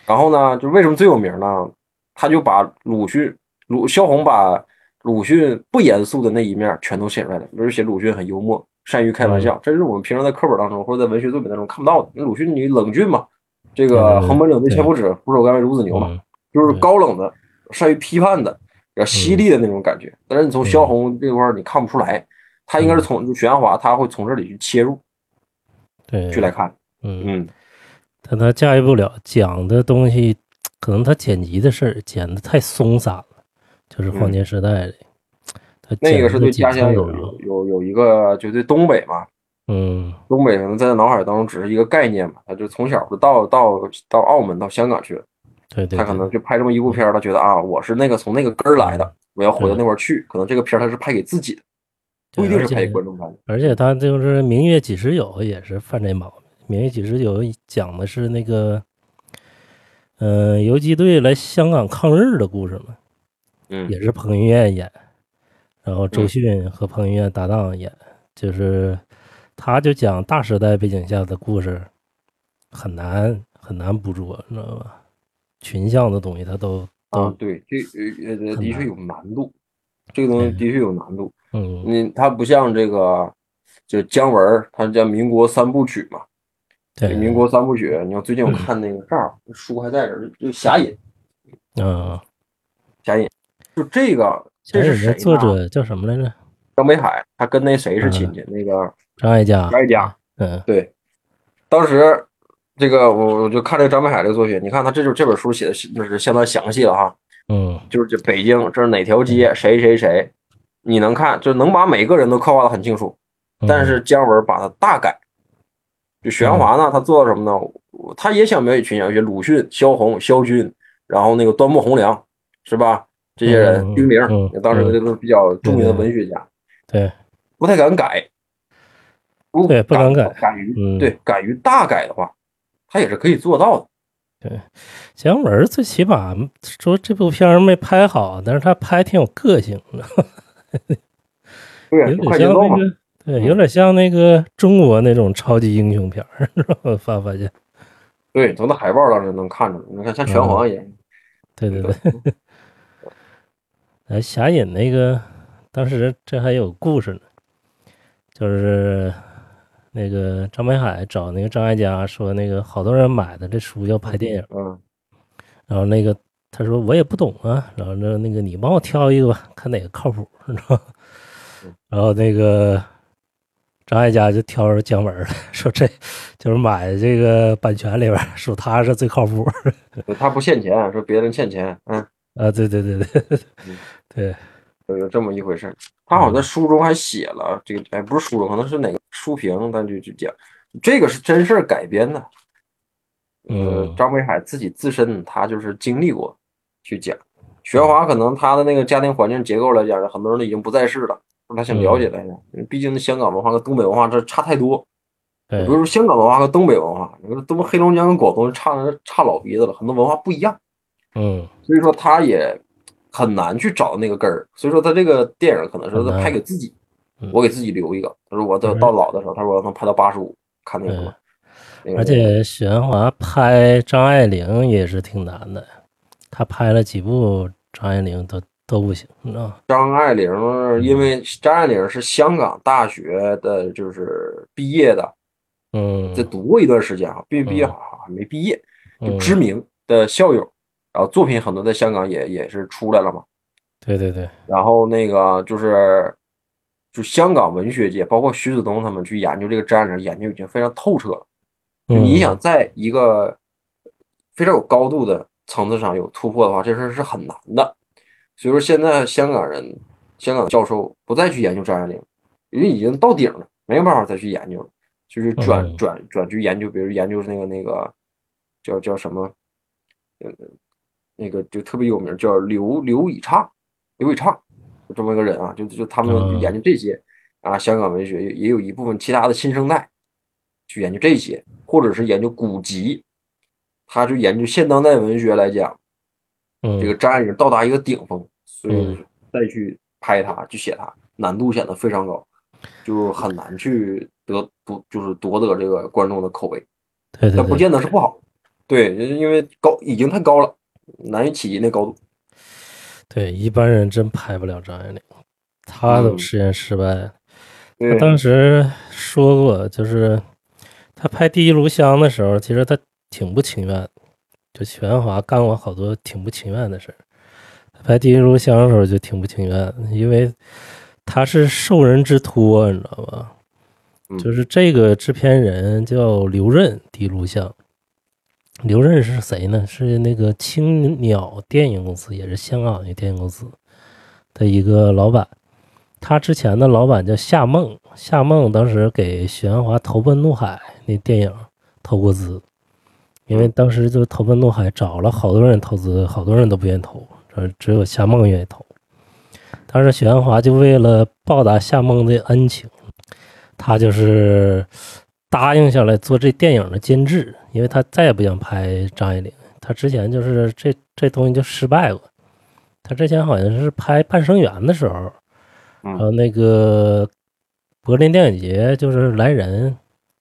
然后呢，就为什么最有名呢？他就把鲁迅、鲁萧红把鲁迅不严肃的那一面全都写出来了，比如写鲁迅很幽默，善于开玩笑，这是我们平常在课本当中或者在文学作品当中看不到的。那鲁迅你冷峻嘛，这个横门冷对千夫指，俯首甘为孺子牛嘛，嗯就是高冷的，善于批判的，比较犀利的那种感觉。但是你从萧红这块儿你看不出来，他应该是从就玄华他会从这里去切入对，去来看，嗯，嗯，但他驾驭不了，讲的东西可能他剪辑的事儿剪的太松散了，就是《黄金时代》里，那个是对家乡有有有有一个就对东北嘛，嗯东北可能在他脑海当中只是一个概念嘛，他就从小就到到到澳门到香港去了，对对，他可能就拍这么一部片儿，他觉得啊，我是那个从那个根儿来的，我要回到那块儿去，可能这个片儿他是拍给自己的，不一定是拍给观众看的。而且他就是《明月几时有》也是犯这毛病，《明月几时有》讲的是那个，呃，游击队来香港抗日的故事嘛，嗯也是彭于晏演，然后周嗯迅和彭于晏搭档演，就是他就讲大时代背景下的故事，很难很难捕捉，你知道吧？群像的东西他都都，啊对，这呃呃的确有难度，这个东西的确有难度。嗯你它不像这个，就姜文儿，他叫民国三部曲嘛，对，民国三部曲。你看最近我看那个这儿书还在这儿，就《侠隐》，嗯，侠隐，就这个这是谁作者叫什么来着？张北海，他跟那谁是亲戚？那个张艾嘉，张艾嘉。嗯对，当时这个我我就看这个张北海这个作品，你看他这就这本书写的就是相当详细了哈，嗯就是这北京这是哪条街，谁谁谁，你能看就能把每个人都刻画的很清楚。嗯，但是姜文把它大改，就许鞍华呢，他做了什么呢？他也想描写群像，有些鲁迅、萧红、萧军，然后那个端木蕻良，是吧？这些人，嗯丁玲嗯，当时这都是比较著名的文学家，对，不太敢改。对不敢改敢于嗯，对敢于大改的话，他也是可以做到的。对姜文最起码说这部片儿没拍好，但是他拍挺有个性的，对，有点像那。个，对，嗯有点像那个中国那种超级英雄片儿，我发发现，对，从那海报当时能看出来。你看，像拳皇也，对对对。哎，侠隐那个，当时这还有故事呢，就是那个张北海找那个张艾嘉说，那个好多人买的这书要拍电影。嗯然后那个他说我也不懂啊，然后那那个你帮我挑一个吧，看哪个靠谱，你知道吗？然后那个张艾嘉就挑着姜文了，说这就是买这个版权里边儿，说他是最靠谱他不欠钱，说别人欠钱，嗯，啊，对对对对嗯对，有有这么一回事。他好像在书中还写了这个，哎，不是书中，可能是哪个书评，但就就讲这个是真事儿改编的。呃嗯，张北海自己自身他就是经历过去讲。许鞍华可能他的那个家庭环境结构来讲，很多人都已经不在世了，他想了解来讲，毕竟香港文化跟东北文化这差太多。对比如说香港文化和东北文化，你说东黑龙江跟广东差差老鼻子了，很多文化不一样。嗯所以说他也很难去找那个根儿。所以说他这个电影可能是他拍给自己嗯，我给自己留一个。他说我到嗯到老的时候，他说我能拍到八十五，看那个什么。而且许鞍华拍张爱玲也是挺难的，他拍了几部张爱玲都都不行，你知道吗？张爱玲，因为张爱玲是香港大学的，就是毕业的，嗯，这读过一段时间啊，毕毕业嗯好像还没毕业，就嗯知名的校友，然后作品很多在香港也也是出来了嘛。对对对，然后那个就是，就香港文学界，包括徐子东他们去研究这个张爱玲，研究已经非常透彻了。你想在一个非常有高度的层次上有突破的话，这事儿是很难的。所以说现在香港人、香港教授不再去研究张爱玲，因为已经到顶了，没有办法再去研究了，就是转嗯转转去研究，比如研究那个那个叫叫什么，呃，那个就特别有名，叫刘刘以畅，刘以畅，就这么一个人啊，就就他们嗯。研究这些啊，香港文学也也有一部分其他的新生代去研究这些，或者是研究古籍，他就研究现当代文学来讲，嗯，这个张爱玲到达一个顶峰，所以嗯。再去拍他、去写他，难度显得非常高，就很难去得夺，就是夺得这个观众的口碑。但不见得是不好，对，因为高已经太高了，难以企及那高度。对，一般人真拍不了张爱玲，他都嗯实验失败了。他，当时说过，就是他拍《第一炉香》的时候，其实他挺不情愿，就许鞍华干过好多挺不情愿的事儿。他拍《第一炉香》的时候就挺不情愿，因为他是受人之托，你知道吧？嗯就是这个制片人叫刘润，第一炉香。刘润是谁呢？是那个青鸟电影公司，也是香港的电影公司的一个老板。他之前的老板叫夏梦，夏梦当时给许鞍华《投奔怒海》那电影投过资，因为当时就《投奔怒海》找了好多人投资，好多人都不愿意投，只有夏梦愿意投。当时许鞍华就为了报答夏梦的恩情，他就是答应下来做这电影的监制，因为他再也不想拍张爱玲。他之前就是这这东西就失败过，他之前好像是拍《半生缘》的时候，嗯然后那个柏林电影节就是来人，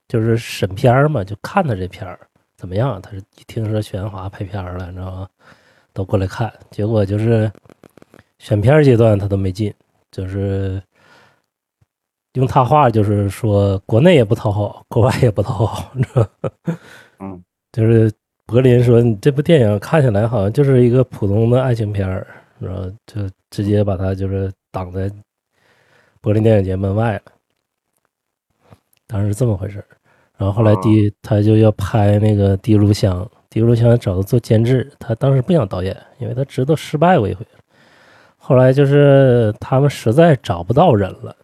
就是审片儿嘛，就看他这片儿怎么样。他是一听说许鞍华拍片儿了，你知道吗？都过来看，结果就是选片儿阶段他都没进，就是用他话就是说，国内也不讨好，国外也不讨好，你知道吗？嗯，就是柏林说你这部电影看起来好像就是一个普通的爱情片儿，然后就直接把它就是挡在柏林电影节门外了。当时是这么回事儿然后后来第他就要拍那个《第一炉香》，《第一炉香》找他做监制，他当时不想导演，因为他知道失败过一回。后来就是他们实在找不到人了，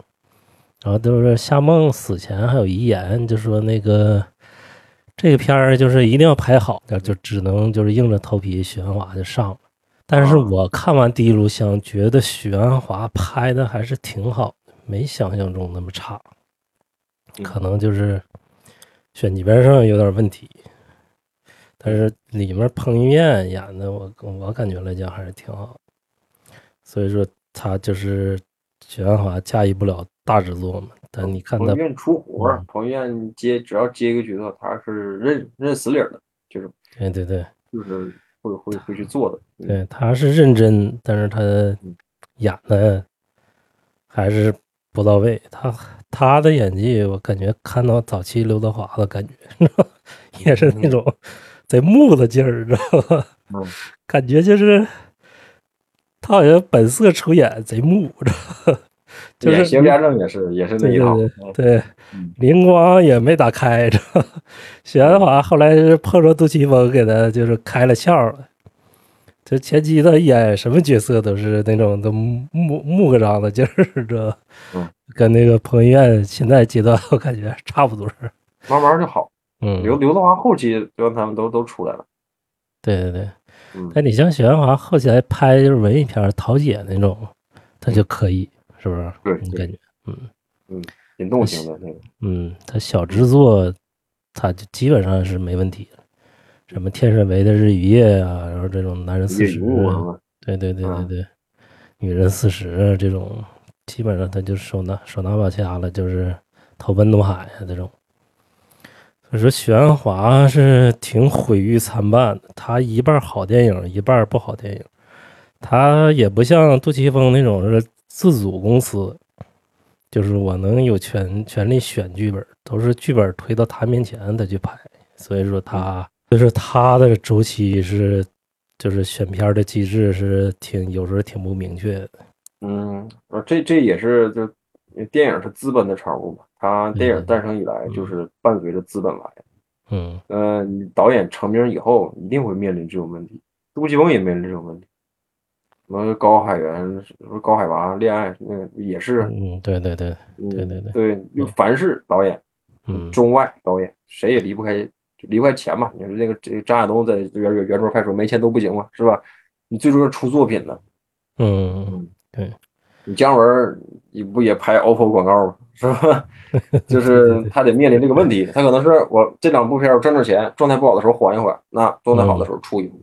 然后就是夏梦死前还有遗言，就说那个这个片儿就是一定要拍好，那就只能就是硬着头皮许鞍华就上了。但是我看完《第一炉香》，觉得许鞍华拍的还是挺好的，没想象中那么差，可能就是选辑边上有点问题。但是里面彭于晏演的，我我感觉来讲还是挺好的。所以说他就是许鞍华驾驭不了大制作嘛。但你看他彭于晏出活嗯，彭于晏接只要接一个角色，他是认认死理儿的，就是对对对就是会会会去做的。嗯，对，他是认真，但是他演的还是不到位。他他的演技，我感觉看到早期刘德华的感觉，也是那种贼木的劲儿，知道吧？嗯感觉就是他好像本色出演，贼木，知道吧？就是演邪不压正也是也是那对一套。对嗯对嗯，灵光也没打开，知道吧？许鞍华后来是碰着杜琪峰给他就是开了窍了。就前期他演什么角色都是那种都木木个张的劲儿，知道吧？嗯，跟那个彭于晏现在阶段我感觉差不多。慢慢就好。嗯，刘刘德华后期让他们都都出来了。对对对。嗯，但你像许鞍华后期来拍就是文艺片、桃姐那种，他就可以，是不是？对对你感觉？引动型的那个。嗯，他小制作，他就基本上是没问题的。什么天水围的日与夜啊，然后这种男人四十，对对对对嗯对，女人四十啊这种，基本上他就手拿手拿把掐了，就是投奔东海啊这种。所以说许鞍华是挺毁誉参半的，他一半好电影，一半不好电影。他也不像杜琪峰那种是自主公司，就是我能有权权利选剧本，都是剧本推到他面前他去拍。所以说他就是他的周期是，就是选片的机制是挺有时候挺不明确的。嗯，呃这这也是就电影是资本的产物嘛，它电影诞生以来就是伴随着资本来。嗯呃，你导演成名以后，一定会面临这种问题。杜琪峰也面临这种问题，什么高海源、什么高海拔恋爱，那个也是，嗯，对对对，嗯对对对对，就凡是导演，嗯中外导演谁也离不开就离不开钱嘛。你说这个这个张亚东在圆圆圆桌派说没钱都不行嘛，是吧？你最终要出作品的，嗯对你姜文你不也拍 OPPO 广告吗？是吧？就是他得面临这个问题，他可能是我这两部片挣着钱，状态不好的时候缓一缓，那状态好的时候出一部。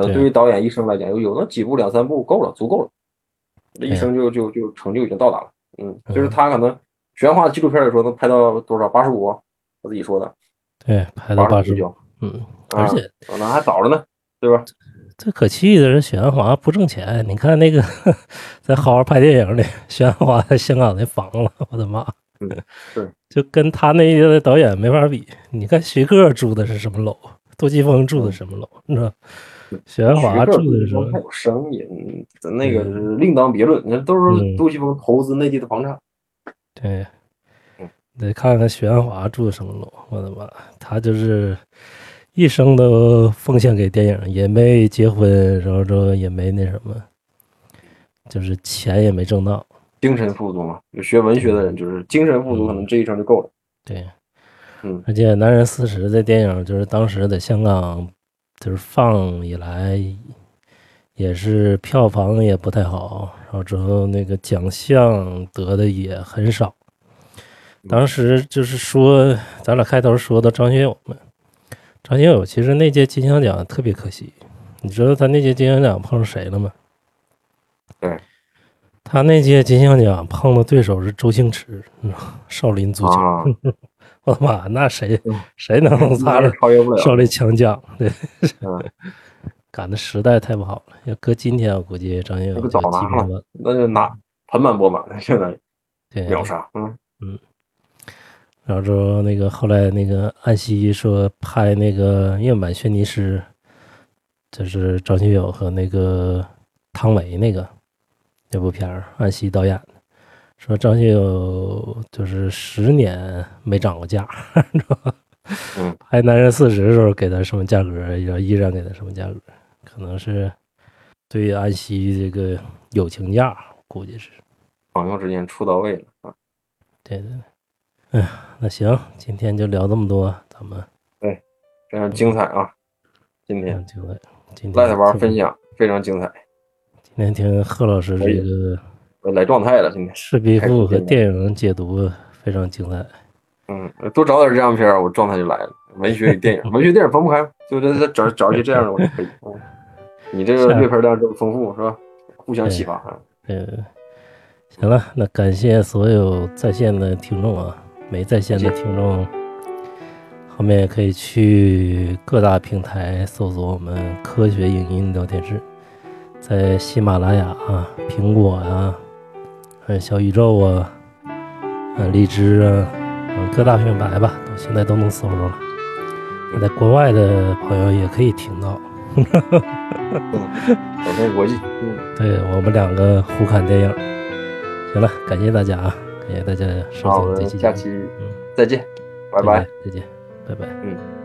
可能对于导演一生来讲，有有那几部两三部够了，足够了，这一生就就就成就已经到达了。嗯，就是他可能玄幻纪录片来说能拍到多少？八十五，他自己说的，对，拍到八十九，嗯，啊而且那还早着呢，对吧？最可气的是许鞍华不挣钱，你看那个在好好拍电影的许鞍华在香港那房子，我的妈！嗯是，就跟他那些的导演没法比。你看徐克住的是什么楼，杜琪峰住的什么楼，你知道？许鞍华住的是杜琪峰还有声音，那个是另当别论，那都是嗯杜琪峰投资内地的房产。对嗯，得看看许鞍华住的什么楼。我的妈，他就是一生都奉献给电影，也没结婚，然后之后也没那什么，就是钱也没挣到。精神富足嘛，就学文学的人就是精神富足，可能这一生就够了。对，嗯而且《男人四十》这电影就是当时在香港就是放以来，也是票房也不太好，然后之后那个奖项得的也很少。当时就是说，咱俩开头说的张学友嘛，张学友其实那届金像奖特别可惜，你知道他那届金像奖碰上谁了吗？对，他那届金像奖碰的对手是周星驰，嗯少林足球。啊，我的妈，那谁嗯谁能能擦着超越不了。少林强将？对，嗯，赶的实在太不好了。要搁今天，我估计张学友那就不早拿了。那就拿盆满钵满了，现在 对，秒杀。嗯嗯，然后之后那个后来那个安西说拍那个《夜晚轩尼诗》，就是张学友和那个汤唯那个那部片儿，安西导演的。说张学友就是十年没涨过价，知道吧？嗯，拍《男人四十》的时候给他什么价格，然后依然给他什么价格，可能是对安西这个友情价，估计是。朋友之间处到位了啊。对对对，哎呀，那行，今天就聊这么多，咱们非常精彩啊！今嗯天精彩今天赖特玩听分享非常精彩，今天听贺老师这个我来状态了。今天，赤壁赋和电影解读非常精彩。嗯，多找点这样片儿，我状态就来了。文学与电影，文学电影分不开，就这这找找一些这样的我就可以。嗯，你这个阅片量这么丰富是吧？互相启发啊。呃，行了，那感谢所有在线的听众啊，没在线的听众，后面也可以去各大平台搜索我们科学影音聊天室，在喜马拉雅啊、苹果啊、还有小宇宙啊、呃荔枝啊，嗯各大品牌吧，现在都能搜着了。那在国外的朋友也可以听到，走向国际，嗯，对我们两个互看电影。行了，感谢大家啊，感谢大家收听这期节目，下期嗯，再见，拜拜。再见，拜拜。嗯。